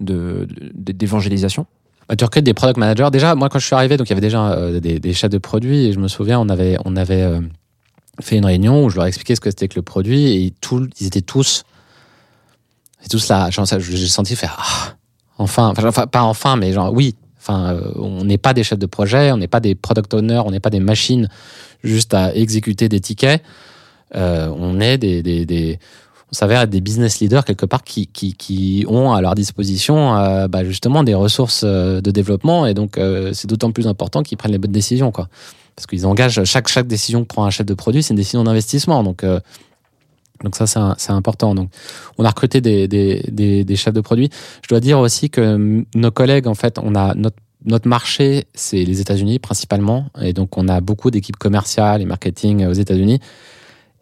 de, de- d'évangélisation Bah, tu recrutes des product managers. Déjà, moi, quand je suis arrivé, donc il y avait déjà euh, des, chefs de produits et je me souviens, on avait, on avait, euh, fait une réunion où je leur expliquais ce que c'était que le produit et tout, ils étaient tous, tous là. J'ai senti faire ah, enfin, enfin, pas enfin, mais genre oui. Enfin, euh, on n'est pas des chefs de projet, on n'est pas des product owners, on n'est pas des machines juste à exécuter des tickets. Euh, on est des, des on s'avère être des business leaders quelque part qui, qui, qui ont à leur disposition euh, bah, justement des ressources euh, de développement. Et donc euh, c'est d'autant plus important qu'ils prennent les bonnes décisions quoi. Parce qu'ils engagent chaque chaque décision que prend un chef de produit c'est une décision d'investissement. Donc euh, donc ça c'est important. Donc on a recruté des, des, des, des chefs de produits je dois dire aussi que nos collègues en fait on a notre notre marché, c'est les États-Unis principalement, et donc on a beaucoup d'équipes commerciales et marketing aux États-Unis.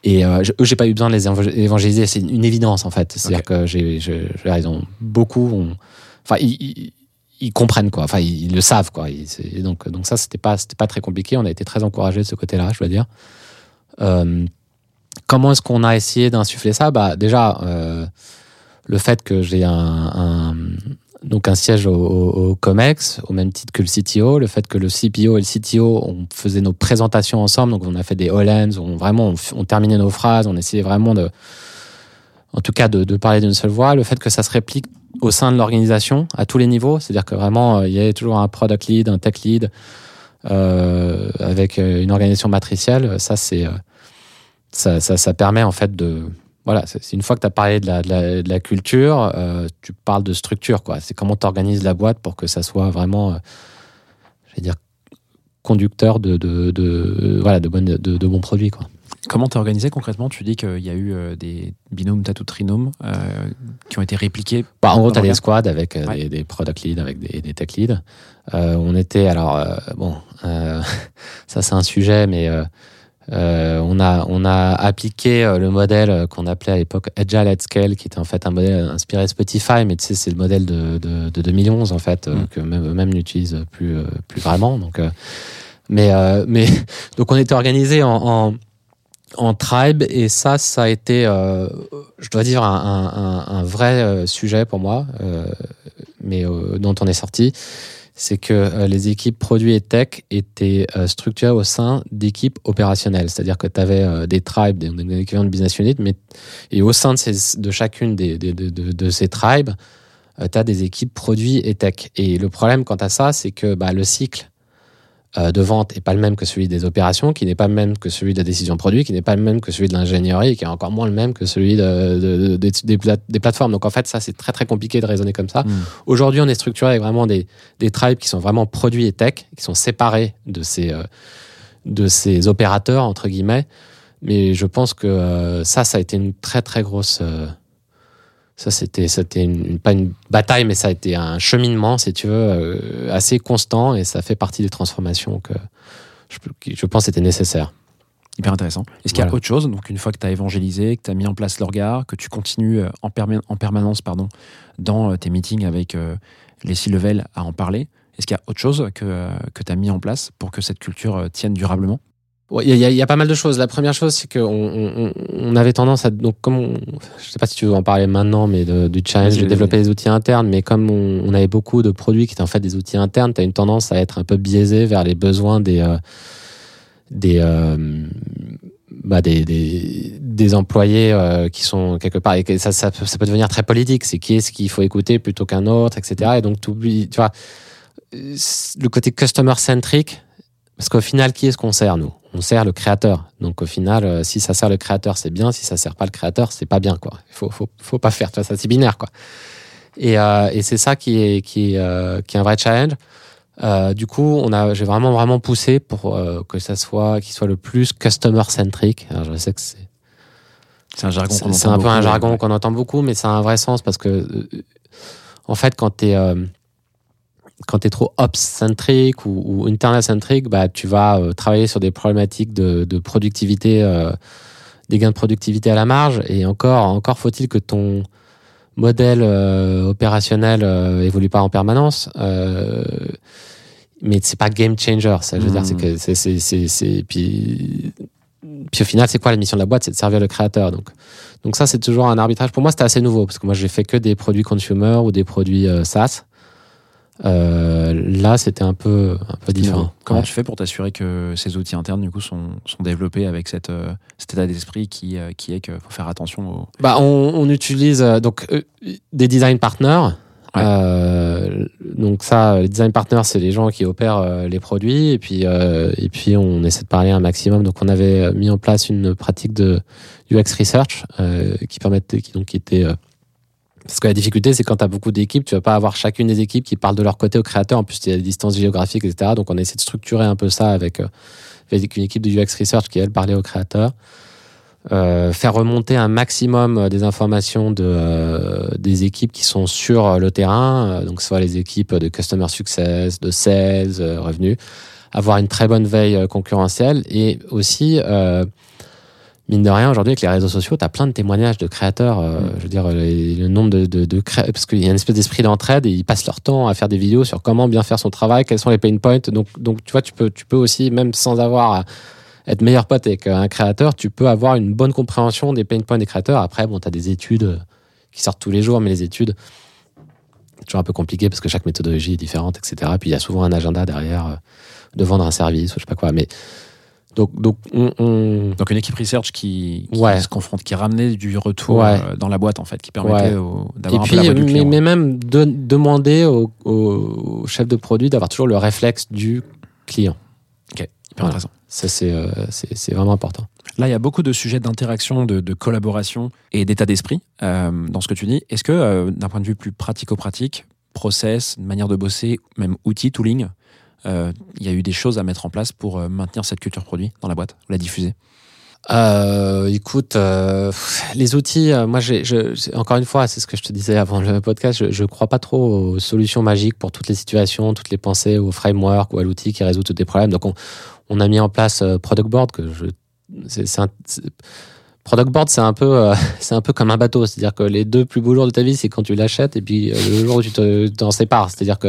Et euh, je- eux, j'ai pas eu besoin de les éva- évangéliser, c'est une évidence en fait. C'est-à-dire Ok. que j'ai, je, je- ils ont beaucoup, enfin ils, ils, ils comprennent quoi, enfin ils, le savent quoi. Et donc donc ça c'était pas c'était pas très compliqué. On a été très encouragés de ce côté-là, je dois dire. Euh, comment est-ce qu'on a essayé d'insuffler ça? Bah déjà euh, le fait que j'ai un, un- donc un siège au, Comex au même titre que le CTO, le fait que le CPO et le CTO on faisait nos présentations ensemble, donc on a fait des Hollands, on vraiment on, terminait nos phrases, on essayait vraiment de en tout cas de, parler d'une seule voix, le fait que ça se réplique au sein de l'organisation à tous les niveaux, c'est-à-dire que vraiment euh, il y avait toujours un product lead, un tech lead euh, avec euh, une organisation matricielle, ça c'est ça, ça permet en fait de voilà, c'est une fois que tu as parlé de la, de la, de la culture, euh, tu parles de structure quoi. C'est comment tu organises la boîte pour que ça soit vraiment euh, je vais dire conducteur de, de, de voilà de bons produits quoi. Comment t'es organisé concrètement? Tu dis qu'il y a eu euh, des binômes tatou trinômes euh, qui ont été répliqués. Bah, en gros, tu as des squads avec Ouais. des, des product leads, avec des, des tech leads. On était, alors, bon, (laughs) ça c'est un sujet, mais euh, on, a, on a appliqué euh, le modèle euh, qu'on appelait à l'époque Agile at Scale, qui était en fait un modèle inspiré Spotify, mais tu sais, c'est le modèle de, de, de 2011, en fait, Mm. que même eux-mêmes n'utilisent plus, plus vraiment. Donc, mais, mais, (laughs) donc on était organisé en, en, en tribe, et ça, ça a été, euh, je dois dire, un, un, un- un vrai sujet pour moi, euh, mais dont on est sorti, c'est que euh, les équipes produits et tech étaient euh, structurées au sein d'équipes opérationnelles. C'est-à-dire que tu avais des tribes, des, des équivalents de business unit, mais, et au sein de, chacune de, ces tribes, tu as des équipes produits et tech. Et le problème quant à ça, c'est que bah, le cycle euh, de vente n'est pas le même que celui des opérations, qui n'est pas le même que celui de la décision produit, qui n'est pas le même que celui de l'ingénierie, et qui est encore moins le même que celui de, de- de- des- des, pla- des plateformes. Donc en fait, ça, c'est très très compliqué de raisonner comme ça. Mm. Aujourd'hui, on est structuré avec vraiment des, des tribes qui sont vraiment produits et tech, qui sont séparés de ces, euh, de ces opérateurs, entre guillemets. Mais je pense que euh, ça, ça a été une très très grosse. euh, ça, c'était, c'était une, une- pas une bataille, mais ça a été un cheminement, si tu veux, euh, assez constant, et ça fait partie des transformations que je, pense étaient nécessaires. Hyper intéressant. Est-ce qu'il y a Voilà. autre chose Donc, une fois que tu as évangélisé, que tu as mis en place le regard, que tu continues euh, en, perma- en permanence pardon, dans euh, tes meetings avec euh, les C-level à en parler, est-ce qu'il y a autre chose que, que tu as mis en place pour que cette culture tienne durablement? Il y, a- y pas mal de choses. La première chose, c'est qu'on on, avait tendance à. Donc, comme on- je sais pas si tu veux en parler maintenant, mais de- du challenge de développer des outils internes, mais comme on, on avait beaucoup de produits qui étaient en fait des outils internes, tu as une tendance à être un peu biaisé vers les besoins des. euh, des euh, bah, des, des, des employés euh, qui sont quelque part et ça, ça, peut- ça peut devenir très politique c'est qui est-ce qu'il faut écouter plutôt qu'un autre etc et donc t'oublies tu vois le côté customer centric parce qu'au final, qui est-ce qu'on sert, nous? On sert le créateur. Donc au final, euh, si ça sert le créateur, c'est bien. Si ça sert pas le créateur, c'est pas bien, quoi. Il faut, faut, faut pas faire. Ça, c'est binaire, quoi. Et, euh, et c'est ça qui est, qui, est, euh, qui est un vrai challenge. Euh, du coup, on a, j'ai vraiment, vraiment poussé pour que ça soit, qu'il soit le plus customer centric. Alors, je sais que c'est, C'est un jargon c'est un peu un jargon ouais. qu'on entend beaucoup, mais ça a un vrai sens parce que, en fait, quand tu es, quand tu es trop ops-centric ou, ou internal-centric, bah, tu vas euh, travailler sur des problématiques de, de productivité, euh, des gains de productivité à la marge. Et encore, encore faut-il que ton modèle euh, opérationnel évolue pas en permanence. Mais c'est pas game changer. Ça, je veux Mhm. dire, c'est que c'est, puis, puis au final, c'est quoi la mission de la boîte? C'est de servir le créateur. Donc, donc ça, c'est toujours un arbitrage. Pour moi, c'était assez nouveau parce que moi, j'ai fait que des produits consumer ou des produits SaaS. Euh, là, c'était un peu, un peu différent. Comment Ouais. tu fais pour t'assurer que ces outils internes du coup sont, sont développés avec cette, euh, cet état d'esprit qui, euh, qui est qu'il faut faire attention au. Bah, on, on utilise donc des design partners. Ouais. Donc ça, les design partners, c'est les gens qui opèrent les produits et puis et puis on essaie de parler un maximum. Donc on avait mis en place une pratique de UX research qui permettait, qui donc qui était parce que la difficulté, c'est quand tu as beaucoup d'équipes, tu vas pas avoir chacune des équipes qui parlent de leur côté au créateur. En plus, il y a des distances géographiques, etc. Donc, on essaie de structurer un peu ça avec, euh, une équipe de UX Research qui, elle, parlait aux créateurs. Euh, faire remonter un maximum euh, des informations de, des équipes qui sont sur le terrain, donc soit les équipes de Customer Success, de Sales, euh, revenus, avoir une très bonne veille concurrentielle et aussi, mine de rien, aujourd'hui avec les réseaux sociaux, tu as plein de témoignages de créateurs, euh, Mm. je veux dire, les- le nombre de, de, de cré- parce qu'il y a une espèce d'esprit d'entraide et ils passent leur temps à faire des vidéos sur comment bien faire son travail, quels sont les pain points. Donc, donc tu vois, tu peux, tu peux aussi, même sans avoir à être meilleur pote avec un créateur, tu peux avoir une bonne compréhension des pain points des créateurs. Après, bon, tu as des études euh, qui sortent tous les jours, mais les études, c'est toujours un peu compliqué parce que chaque méthodologie est différente, etc. Puis il y a souvent un agenda derrière euh, de vendre un service ou je sais pas quoi. Mais donc, donc on, on- Donc une équipe research qui, qui Ouais. se confronte, qui ramenait du retour Ouais. euh, dans la boîte en fait, qui permettait Ouais. d'avoir un peu puis, la voix du mais, client. mais même de- demander au, au- chef de produit d'avoir toujours le réflexe du client. Hyper voilà. intéressant. Ça, c'est euh, vraiment important. Là, il y a beaucoup de sujets d'interaction, de, de collaboration et d'état d'esprit euh, dans ce que tu dis. Est-ce que, euh, d'un point de vue plus pratico-pratique, process, manière de bosser, même outils, tooling, il y a eu des choses à mettre en place pour euh, maintenir cette culture produit dans la boîte, la diffuser Euh, écoute, euh, les outils, euh, moi, j'ai, encore une fois, c'est ce que je te disais avant le podcast, je, je crois pas trop aux solutions magiques pour toutes les situations, toutes les pensées, au framework ou à l'outil qui résout tous tes problèmes. Donc, on, a mis en place euh, Product Board que je, Product Board, c'est un peu, euh, (laughs) c'est un peu comme un bateau. C'est-à-dire que les deux plus beaux jours de ta vie, c'est quand tu l'achètes et puis euh, le jour où tu te, t'en sépares. C'est-à-dire que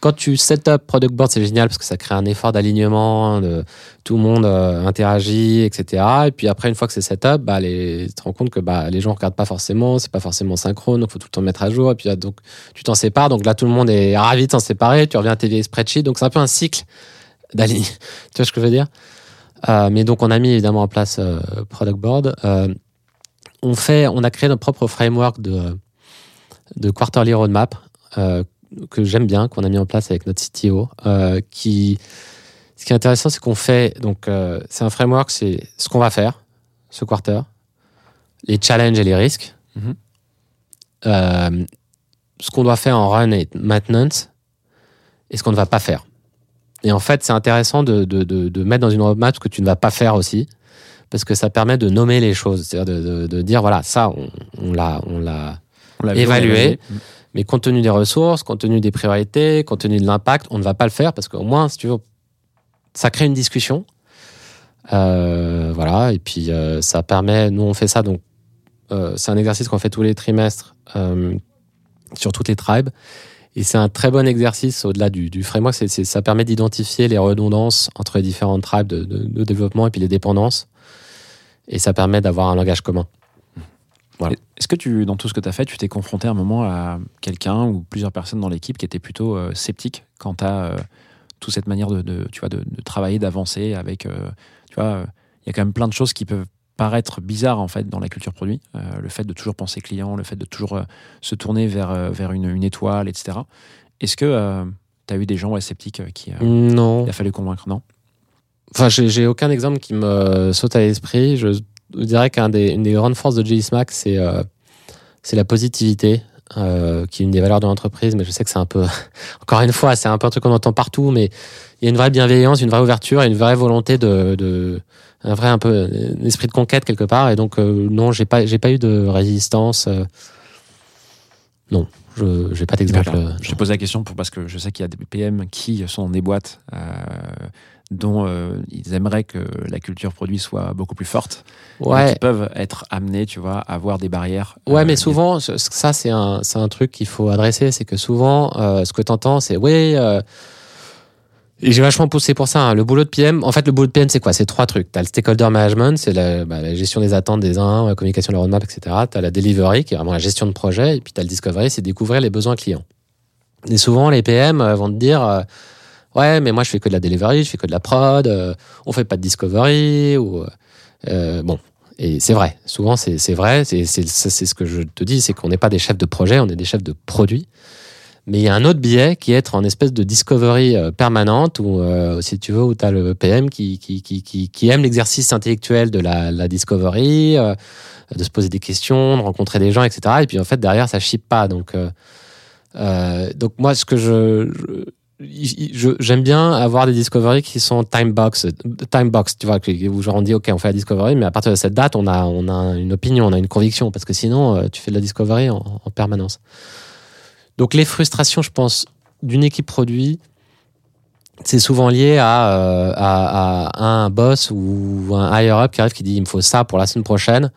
quand tu set up Product Board, c'est génial parce que ça crée un effort d'alignement, tout le monde euh, interagit, etc. Et puis après, une fois que c'est set up, bah, les, tu te rends compte que bah, les gens regardent pas forcément, c'est pas forcément synchrone, donc faut tout le temps mettre à jour. Et puis là, donc, tu t'en sépares. Donc là, tout le monde est ravi de s'en séparer. Tu reviens à tes vieilles spreadsheets. Donc c'est un peu un cycle d'alignement. (laughs) tu vois ce que je veux dire? Mais donc, on a mis évidemment en place euh, Product Board. Euh, on, fait, on a créé notre propre framework de, de Quarterly Roadmap. euh, que j'aime bien, qu'on a mis en place avec notre CTO, euh, qui, ce qui est intéressant, c'est qu'on fait, donc, euh, c'est un framework, c'est ce qu'on va faire ce quarter, les challenges et les risques, Mhm. euh, ce qu'on doit faire en run et maintenance, et ce qu'on ne va pas faire. Et en fait, c'est intéressant de, de, de, de mettre dans une roadmap ce que tu ne vas pas faire aussi, parce que ça permet de nommer les choses, c'est-à-dire de, dire, voilà, ça, on, l'a, on l'a vu, évalué. mais compte tenu des ressources, compte tenu des priorités, compte tenu de l'impact, on ne va pas le faire parce qu'au moins, si tu veux, ça crée une discussion. Euh, voilà, et puis euh, ça permet, nous on fait ça, donc euh, c'est un exercice qu'on fait tous les trimestres sur toutes les tribes. Et c'est un très bon exercice au-delà du, framework, ça permet d'identifier les redondances entre les différentes tribes de, développement et puis les dépendances. Et ça permet d'avoir un langage commun. Est-ce que tu, dans tout ce que tu as fait, tu t'es confronté à un moment à quelqu'un ou plusieurs personnes dans l'équipe qui étaient plutôt euh, sceptiques quant à euh, toute cette manière de, tu vois, de, travailler, d'avancer avec, euh, tu vois, il y a quand même plein de choses qui peuvent paraître bizarres en fait dans la culture produit. Euh, le fait de toujours penser client, le fait de toujours euh, se tourner vers, euh, vers une, une étoile, etc. Est-ce que tu as eu des gens ouais, sceptiques qui euh, Non. il a fallu convaincre? Non Enfin, j'ai aucun exemple qui me saute à l'esprit. Je dirais qu'une des, des grandes forces de Jelly Smack, c'est euh, c'est la positivité, euh, qui est une des valeurs de l'entreprise. Mais je sais que c'est un peu, (laughs) encore une fois, c'est un peu un truc qu'on entend partout, mais il y a une vraie bienveillance, une vraie ouverture et une vraie volonté de, de un vrai un peu un esprit de conquête quelque part. Et donc euh, non, j'ai pas j'ai pas eu de résistance. euh, non, je j'ai pas d'exemple. Euh, Je te pose la question pour, parce que je sais qu'il y a des PM qui sont dans des boîtes euh, dont euh, ils aimeraient que la culture produit soit beaucoup plus forte. ouais. Ils peuvent être amenés, tu vois, à avoir des barrières. Ouais, euh, mais souvent, ça, c'est un, un truc qu'il faut adresser. C'est que souvent, euh, ce que tu entends, c'est oui. Et j'ai vachement poussé pour ça. hein, le boulot de PM, en fait, le boulot de PM, c'est quoi? C'est trois trucs. Tu as le stakeholder management, c'est la, bah, gestion des attentes des uns, la communication de la roadmap, etc. Tu as la delivery, qui est vraiment la gestion de projet. Et puis tu as le discovery, c'est découvrir les besoins clients. Et souvent, les PM euh, vont te dire euh, Ouais, mais moi, je fais que de la delivery, je fais que de la prod, euh, on fait pas de discovery. Euh, bon, et c'est vrai. Souvent, c'est vrai. C'est ce que je te dis c'est qu'on n'est pas des chefs de projet, on est des chefs de produits. Mais il y a un autre biais qui est être en espèce de discovery euh, permanente, où, euh, si tu veux, où tu as le PM qui, qui, qui, qui, aime l'exercice intellectuel de la, discovery, euh, de se poser des questions, de rencontrer des gens, etc. Et puis en fait, derrière, ça chip pas. Donc, donc moi, ce que je, j'aime bien avoir des discoveries qui sont time box, time box, tu vois, où on dit ok, on fait la discovery, mais à partir de cette date, on a, on a une opinion, on a une conviction, parce que sinon, tu fais de la discovery en permanence. Donc les frustrations, je pense, d'une équipe produit, c'est souvent lié à, euh, un boss ou un higher up qui arrive qui dit il me faut ça pour la semaine prochaine.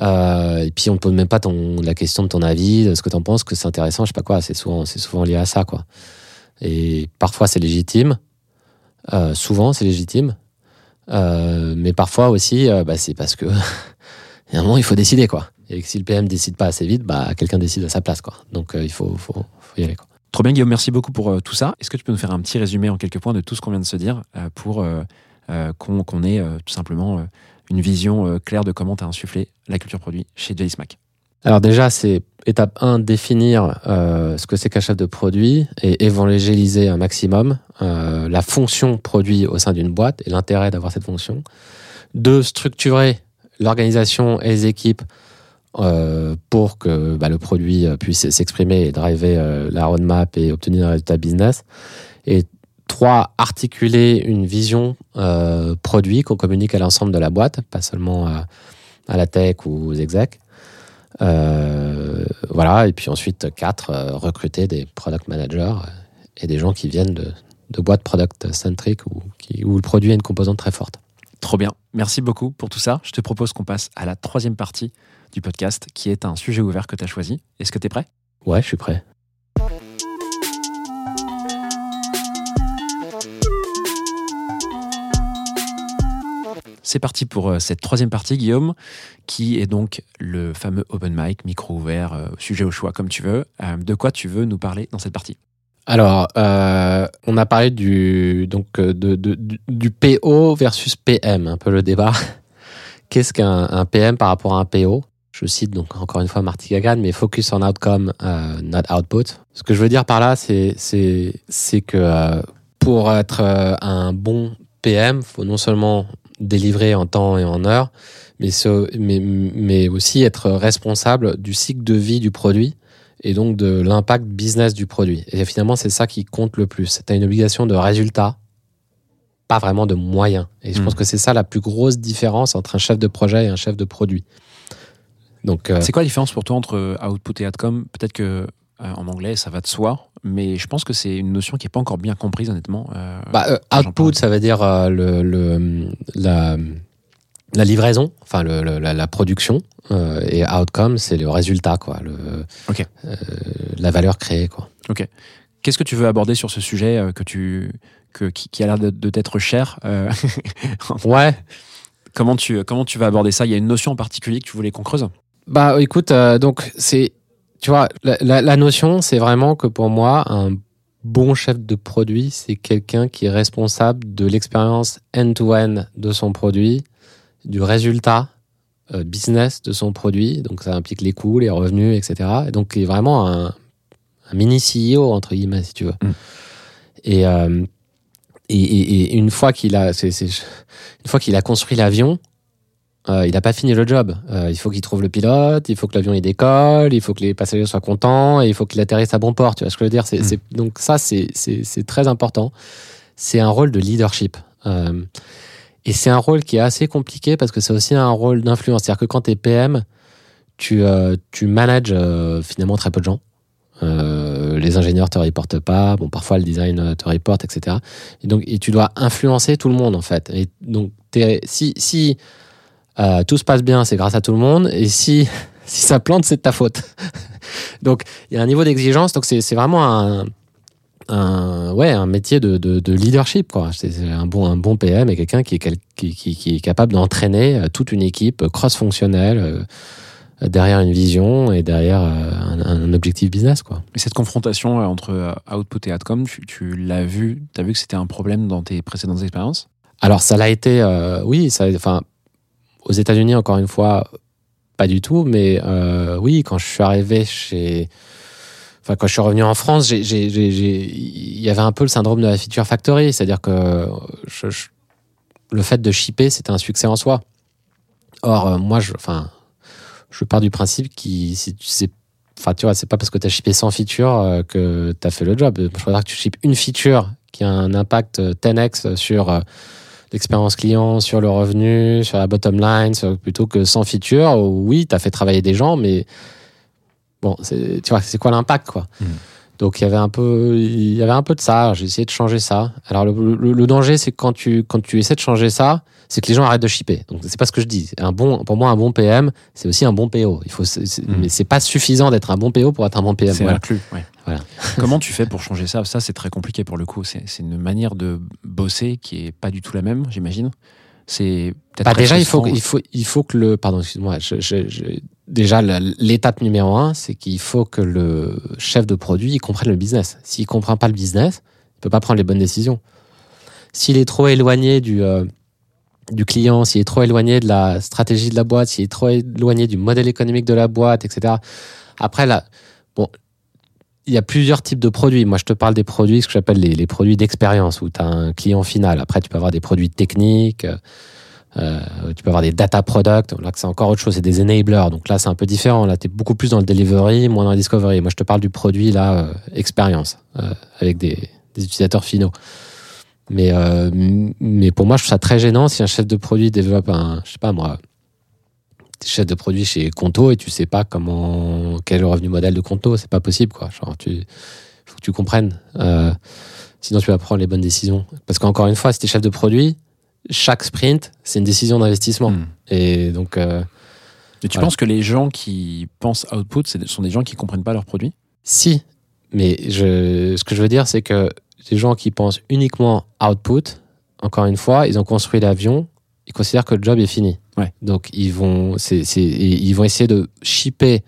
Euh, et puis on ne pose même pas la question de ton avis, de ce que tu en penses, que c'est intéressant, je sais pas quoi. C'est souvent, c'est souvent lié à ça, quoi. Et parfois c'est légitime, Euh, souvent c'est légitime, mais parfois aussi bah, c'est parce que (laughs) il y a un moment il faut décider, quoi. Et que si le PM décide pas assez vite, bah quelqu'un décide à sa place, quoi. Donc euh, il faut, faut, faut y aller, quoi. Trop bien, Guillaume, merci beaucoup pour euh, tout ça. Est-ce que tu peux nous faire un petit résumé en quelques points de tout ce qu'on vient de se dire euh, pour qu'on ait tout simplement une vision claire de comment tu as insufflé la culture produit chez Jelly Smack? Alors déjà, c'est étape 1, définir euh, ce que c'est qu'un chef de produit et évangéliser un maximum euh, la fonction produit au sein d'une boîte et l'intérêt d'avoir cette fonction. Deux, structurer l'organisation et les équipes euh, pour que bah, le produit euh, puisse s'exprimer et driver euh, la roadmap et obtenir un résultat business. Et trois, articuler une vision produit qu'on communique à l'ensemble de la boîte, pas seulement à, la tech ou aux execs. Voilà, et puis ensuite, quatre, recruter des product managers et des gens qui viennent de, boîtes product centric ou qui, où le produit a une composante très forte. Trop bien. Merci beaucoup pour tout ça. Je te propose qu'on passe à la troisième partie du podcast qui est un sujet ouvert que tu as choisi. Est-ce que tu es prêt? Ouais, je suis prêt. C'est parti pour euh, cette troisième partie, Guillaume, qui est donc le fameux open mic, micro ouvert, euh, sujet au choix, comme tu veux. Euh, de quoi tu veux nous parler dans cette partie? Alors, euh, on a parlé du, donc, de, de- du- PO versus PM, un peu le débat. (laughs) Qu'est-ce qu'un un PM par rapport à un PO Je cite donc encore une fois Marty Gagan, mais focus on outcome, euh, not output. Ce que je veux dire par là, c'est c'est c'est que euh, pour être euh, un bon PM, faut non seulement délivrer en temps et en heure, mais, ce- mais, mais aussi être responsable du cycle de vie du produit et donc de l'impact business du produit. Et finalement, c'est ça qui compte le plus. Tu as une obligation de résultat, pas vraiment de moyens. Et je Mm. pense que c'est ça la plus grosse différence entre un chef de projet et un chef de produit. Donc, euh, C'est quoi la différence pour toi entre euh, output et outcome? Peut-être que euh, en anglais, ça va de soi, mais je pense que c'est une notion qui n'est pas encore bien comprise, honnêtement. bah, output, ça veut dire le, le- la, la livraison, enfin le- le- la, la production, euh, et outcome, c'est le résultat, quoi, le, Ok. euh, la valeur créée, quoi. Qu'est-ce que tu veux aborder sur ce sujet euh, que tu, que, qui, qui a l'air de, de t'être cher (laughs) Ouais, comment, tu, comment tu vas aborder ça? Il y a une notion en particulier que tu voulais qu'on creuse? Bah écoute, euh, donc c'est, tu vois, la, la- la notion, c'est vraiment que pour moi, un bon chef de produit, c'est quelqu'un qui est responsable de l'expérience end-to-end de son produit, du résultat euh, business de son produit. Donc ça implique les coûts, les revenus, etc. Et donc il est vraiment un, un mini CEO entre guillemets, si tu veux. Mm. Et, euh, et, et- et une fois qu'il a, c'est- c'est- une fois qu'il a construit l'avion, euh, il n'a pas fini le job. Euh, il faut qu'il trouve le pilote, il faut que l'avion il décolle, il faut que les passagers soient contents, et il faut qu'il atterrisse à bon port. Tu vois ce que je veux dire? C'est, Mm. c'est- Donc ça, c'est, très important. C'est un rôle de leadership. Euh, et c'est un rôle qui est assez compliqué parce que c'est aussi un rôle d'influence. C'est-à-dire que quand tu es PM, tu, tu manages finalement très peu de gens. Euh, les ingénieurs te reportent pas, bon parfois le design te reporte, etc. Et donc et tu dois influencer tout le monde en fait. Et donc si euh, tout se passe bien, c'est grâce à tout le monde. Et si, (laughs) si ça plante, c'est de ta faute. (laughs) donc, il y a un niveau d'exigence. Donc, c'est vraiment un, un, ouais, un métier de, de, de leadership. C'est un bon, un bon PM et quelqu'un qui, qui, qui, qui est capable d'entraîner euh, toute une équipe euh, cross-fonctionnelle, derrière une vision et derrière un, un objectif business, quoi. Et cette confrontation entre output et outcome, tu, tu l'as vu, tu as vu que c'était un problème dans tes précédentes expériences? Alors, ça l'a été, euh, oui, ça, enfin, aux États-Unis, encore une fois, pas du tout, mais euh, oui, quand je suis arrivé chez. Enfin, quand je suis revenu en France, il y avait un peu le syndrome de la feature factory, c'est-à-dire que le fait de shipper, c'était un succès en soi. Or, euh, moi, je, enfin, je pars du principe que enfin, tu vois, c'est pas parce que tu as shippé 100 features euh, que tu as fait le job. Je préfère que tu shippes une feature qui a un impact euh, 10x sur l'expérience client, sur le revenu, sur la bottom line, plutôt que 100 features. où, Oui, tu fait travailler des gens, mais bon, tu vois, c'est quoi l'impact, quoi? Mhm. Donc il y avait un peu, il y avait un peu de ça. J'ai essayé de changer ça. Alors le, le- le danger, c'est que quand tu quand tu essaies de changer ça, c'est que les gens arrêtent de shipper. Donc c'est pas ce que je dis. Un bon, pour moi, un bon PM, c'est aussi un bon PO. Il faut, Mhm. mais c'est pas suffisant d'être un bon PO pour être un bon PM. C'est Voilà. inclus. ouais. Voilà. (laughs) Comment tu fais pour changer ça? Ça, c'est très compliqué pour le coup. C'est c'est une manière de bosser qui est pas du tout la même, j'imagine. C'est Bah, déjà, il faut, il faut, il faut que le, pardon, excuse-moi, je- je- je- déjà l'étape numéro un, c'est qu'il faut que le chef de produit il comprenne le business. S'il comprend pas le business, il peut pas prendre les bonnes décisions. S'il est trop éloigné du euh, du client, s'il est trop éloigné de la stratégie de la boîte, s'il est trop éloigné du modèle économique de la boîte, etc. Après, là, bon, il y a plusieurs types de produits. Moi, je te parle des produits, ce que j'appelle les, les produits d'expérience, où tu as un client final. Après, tu peux avoir des produits techniques, euh, tu peux avoir des data products. Là, c'est encore autre chose, c'est des enablers. Donc là, c'est un peu différent. Là, tu es beaucoup plus dans le delivery, moins dans le discovery. Moi, je te parle du produit, là, euh, expérience, euh, avec des, utilisateurs finaux. Mais, euh, mais pour moi, je trouve ça très gênant si un chef de produit développe un, je sais pas moi, t'es chef de produit chez Conto et tu sais pas comment, quel est le revenu modèle de Conto. C'est pas possible, quoi. Genre, tu, faut que tu comprennes. Euh, sinon, tu vas prendre les bonnes décisions. Parce qu'encore une fois, si t'es chef de produit, chaque sprint, c'est une décision d'investissement. Hmm. Et donc, euh, Et tu Voilà. penses que les gens qui pensent output, c'est- sont des gens qui comprennent pas leurs produits? Si, mais je, ce que je veux dire, c'est que les gens qui pensent uniquement output, encore une fois, ils ont construit l'avion, ils considèrent que le job est fini. Ouais. Donc, ils vont, ils vont essayer de shipper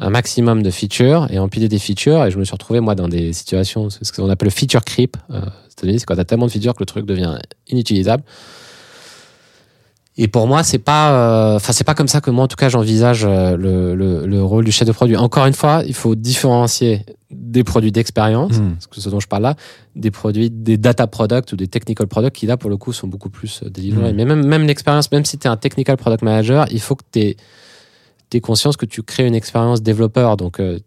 un maximum de features et empiler des features. Et je me suis retrouvé, moi, dans des situations, c'est ce qu'on appelle le feature creep. Euh, c'est-à-dire, c'est quand tu as tellement de features que le truc devient inutilisable. Et pour moi, c'est pas, euh, enfin, c'est pas comme ça que moi, en tout cas, j'envisage euh, le, le, le rôle du chef de produit. Encore une fois, il faut différencier des produits d'expérience, Hmm. ce dont je parle là, des produits, des data products ou des technical products qui là, pour le coup, sont beaucoup plus euh, délivrés. Hmm. Mais même, même l'expérience, même si tu es un technical product manager, il faut que tu aies, conscience que tu crées une expérience développeur. Donc, euh,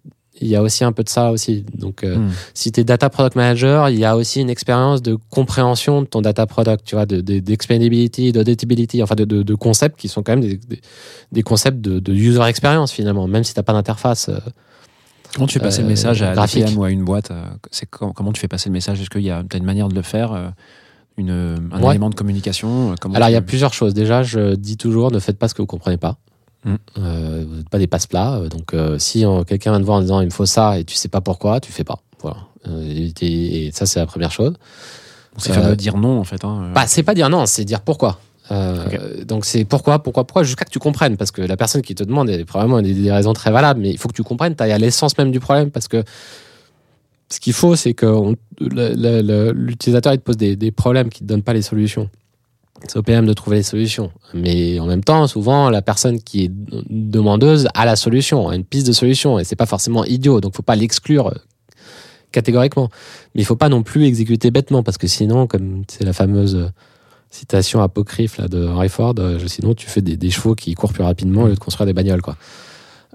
il y a aussi un peu de ça aussi. Donc, euh, Hmm. si tu es data product manager, il y a aussi une expérience de compréhension de ton data product, tu vois, de- de- d'explainability, d'auditability, enfin de, de, concepts qui sont quand même des, des, des concepts de, de user experience finalement, même si tu n'as pas d'interface. euh. Comment tu fais passer Euh, le message à graphique. l'APM ou à une boîte euh, c'est com- Comment tu fais passer le message? Est-ce qu'il y a as une manière de le faire euh, une, un Ouais. élément de communication euh, comment Alors, il y a tu- plusieurs choses. Déjà, je dis toujours, ne faites pas ce que vous comprenez pas. Mm. Euh, vous n'êtes pas des passe-plats. Euh, Donc, euh, si euh, quelqu'un vient te voir en disant il me faut ça et tu sais pas pourquoi, tu fais pas. Voilà. Et, et ça, c'est la première chose. C'est fameux dire non en fait. Hein. Bah, c'est pas dire non, c'est dire pourquoi. Donc c'est pourquoi, pourquoi, pourquoi, jusqu'à que tu comprennes, parce que la personne qui te demande, elle a probablement des, des raisons très valables, mais il faut que tu comprennes, tu à l'essence même du problème, parce que ce qu'il faut, c'est que l'utilisateur il te pose des, des problèmes qui ne te donnent pas les solutions. C'est au PM de trouver les solutions. Mais en même temps, souvent, la personne qui est demandeuse a la solution, a une piste de solution, et c'est pas forcément idiot, donc faut pas l'exclure euh, catégoriquement. Mais il faut pas non plus exécuter bêtement, parce que sinon, comme c'est la fameuse euh, citation apocryphe de Henry Ford, euh, sinon tu fais des, chevaux qui courent plus rapidement au lieu de construire des bagnoles. Quoi.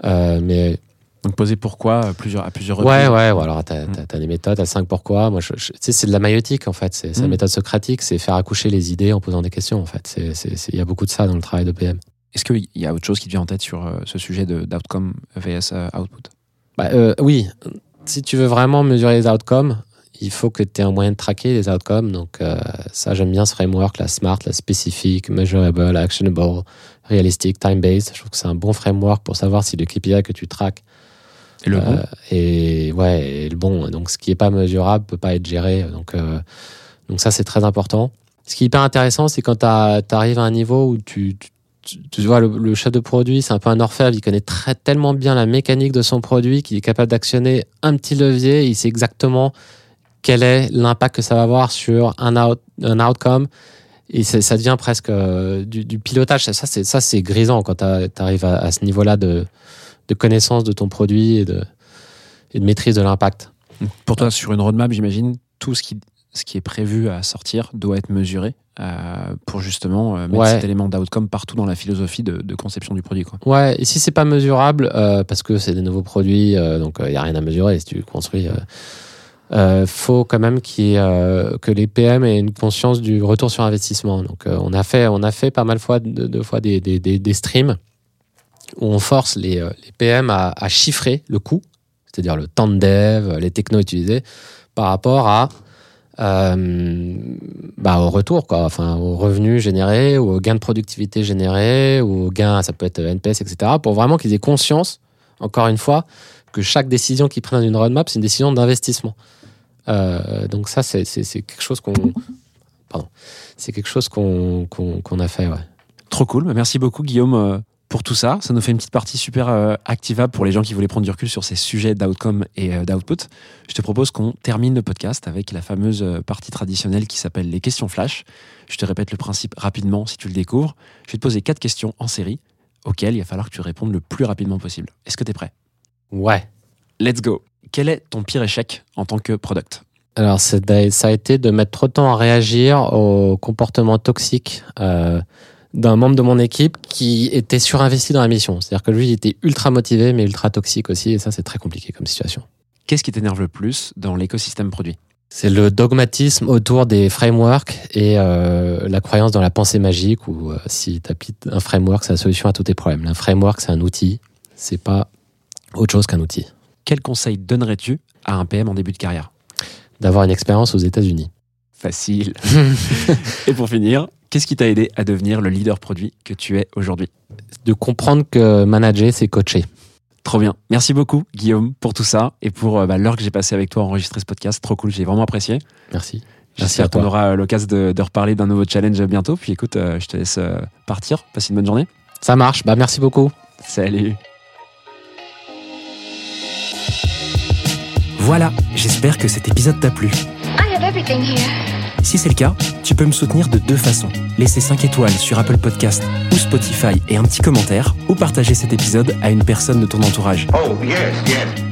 Mais Donc poser pourquoi à plusieurs, à plusieurs ouais, reprises. ouais, ouais, alors t'as Mm. as, des méthodes, t'as 5 pourquoi. Moi, je, je- tu sais, c'est de la maïotique en fait, c'est c'est la Mm. méthode socratique, c'est faire accoucher les idées en posant des questions en fait. C'est- c'est- c'est- Il y a beaucoup de ça dans le travail de PM. Est-ce qu'il y a autre chose qui te vient en tête sur euh, ce sujet de- d'outcome vs euh, output? Bah, euh, oui, si tu veux vraiment mesurer les outcomes, il faut que tu aies un moyen de traquer les outcomes. Donc, euh, ça, j'aime bien ce framework, la SMART, la spécifique, measurable, actionable, realistic, time-based. Je trouve que c'est un bon framework pour savoir si le KPI que tu traques Et le bon euh, est, ouais, est le bon. Donc, ce qui n'est pas mesurable peut pas être géré. Donc, euh, donc ça, c'est très important. Ce qui est hyper intéressant, c'est quand tu arrives à un niveau où tu, tu- tu, tu vois, le, le chef de produit, c'est un peu un orfèvre. Il connaît très, tellement bien la mécanique de son produit qu'il est capable d'actionner un petit levier. Il sait exactement quel est l'impact que ça va avoir sur un, out- un outcome. Et ça devient presque euh, du, du pilotage. Ça, c'est, ça, c'est grisant quand tu arrives à, à ce niveau-là de, de connaissance de ton produit et de, et de maîtrise de l'impact. Pour toi, sur une roadmap, j'imagine, tout ce qui, ce qui est prévu à sortir doit être mesuré euh, pour justement euh, mettre Ouais. cet élément d'outcome partout dans la philosophie de, de conception du produit. Quoi. Ouais, et si c'est pas mesurable, euh, parce que c'est des nouveaux produits, donc il n'y a rien à mesurer si tu construis. Faut quand même ait, que les PM aient une conscience du retour sur investissement. Donc on a fait, on a fait pas mal fois, de, de fois des, des, des, des streams où on force les, euh, PM à, chiffrer le coût, c'est-à-dire le temps de dev, les technos utilisés, par rapport à euh, bah, au retour, quoi. Enfin, au revenu généré, ou au gain de productivité généré, ou au gain, ça peut être NPS, etc. Pour vraiment qu'ils aient conscience, encore une fois, que chaque décision qu'ils prennent dans une roadmap, c'est une décision d'investissement. Euh, donc ça, c'est quelque chose qu'on, pardon, c'est quelque chose qu'on a fait. Trop cool. Merci beaucoup, Guillaume, pour tout ça. Ça nous fait une petite partie super euh, activable pour les gens qui voulaient prendre du recul sur ces sujets d'outcome et euh, d'output. Je te propose qu'on termine le podcast avec la fameuse euh, partie traditionnelle qui s'appelle les questions flash. Je te répète le principe rapidement si tu le découvres. Je vais te poser quatre questions en série auxquelles il va falloir que tu répondes le plus rapidement possible. Est-ce que tu es prêt? Ouais. Let's go. Quel est ton pire échec en tant que product? Alors, ça a été de mettre trop de temps à réagir au comportement toxique euh, d'un membre de mon équipe qui était surinvesti dans la mission. C'est-à-dire que lui, il était ultra motivé, mais ultra toxique aussi, et ça, c'est très compliqué comme situation. Qu'est-ce qui t'énerve le plus dans l'écosystème produit? C'est le dogmatisme autour des frameworks et euh, la croyance dans la pensée magique où euh, si tu appliques un framework, c'est la solution à tous tes problèmes. Un framework, c'est un outil, c'est pas autre chose qu'un outil. Quel conseil donnerais-tu à un PM en début de carrière? D'avoir une expérience aux États-Unis. Facile. (laughs) et pour finir, qu'est-ce qui t'a aidé à devenir le leader produit que tu es aujourd'hui De comprendre que manager, c'est coacher. Trop bien. Merci beaucoup, Guillaume, pour tout ça et pour euh, bah, l'heure que j'ai passé avec toi à enregistrer ce podcast. Trop cool, j'ai vraiment apprécié. Merci. Merci J'espère à qu'on aura euh, l'occasion de, de reparler d'un nouveau challenge bientôt. Puis écoute, euh, je te laisse euh, partir. Passe une bonne journée. Ça marche. Bah, merci beaucoup. Salut. Voilà, j'espère que cet épisode t'a plu. I have everything here. Si c'est le cas, tu peux me soutenir de deux façons. Laisser 5 étoiles sur Apple Podcast ou Spotify et un petit commentaire, ou partager cet épisode à une personne de ton entourage. Oh, yes, yes.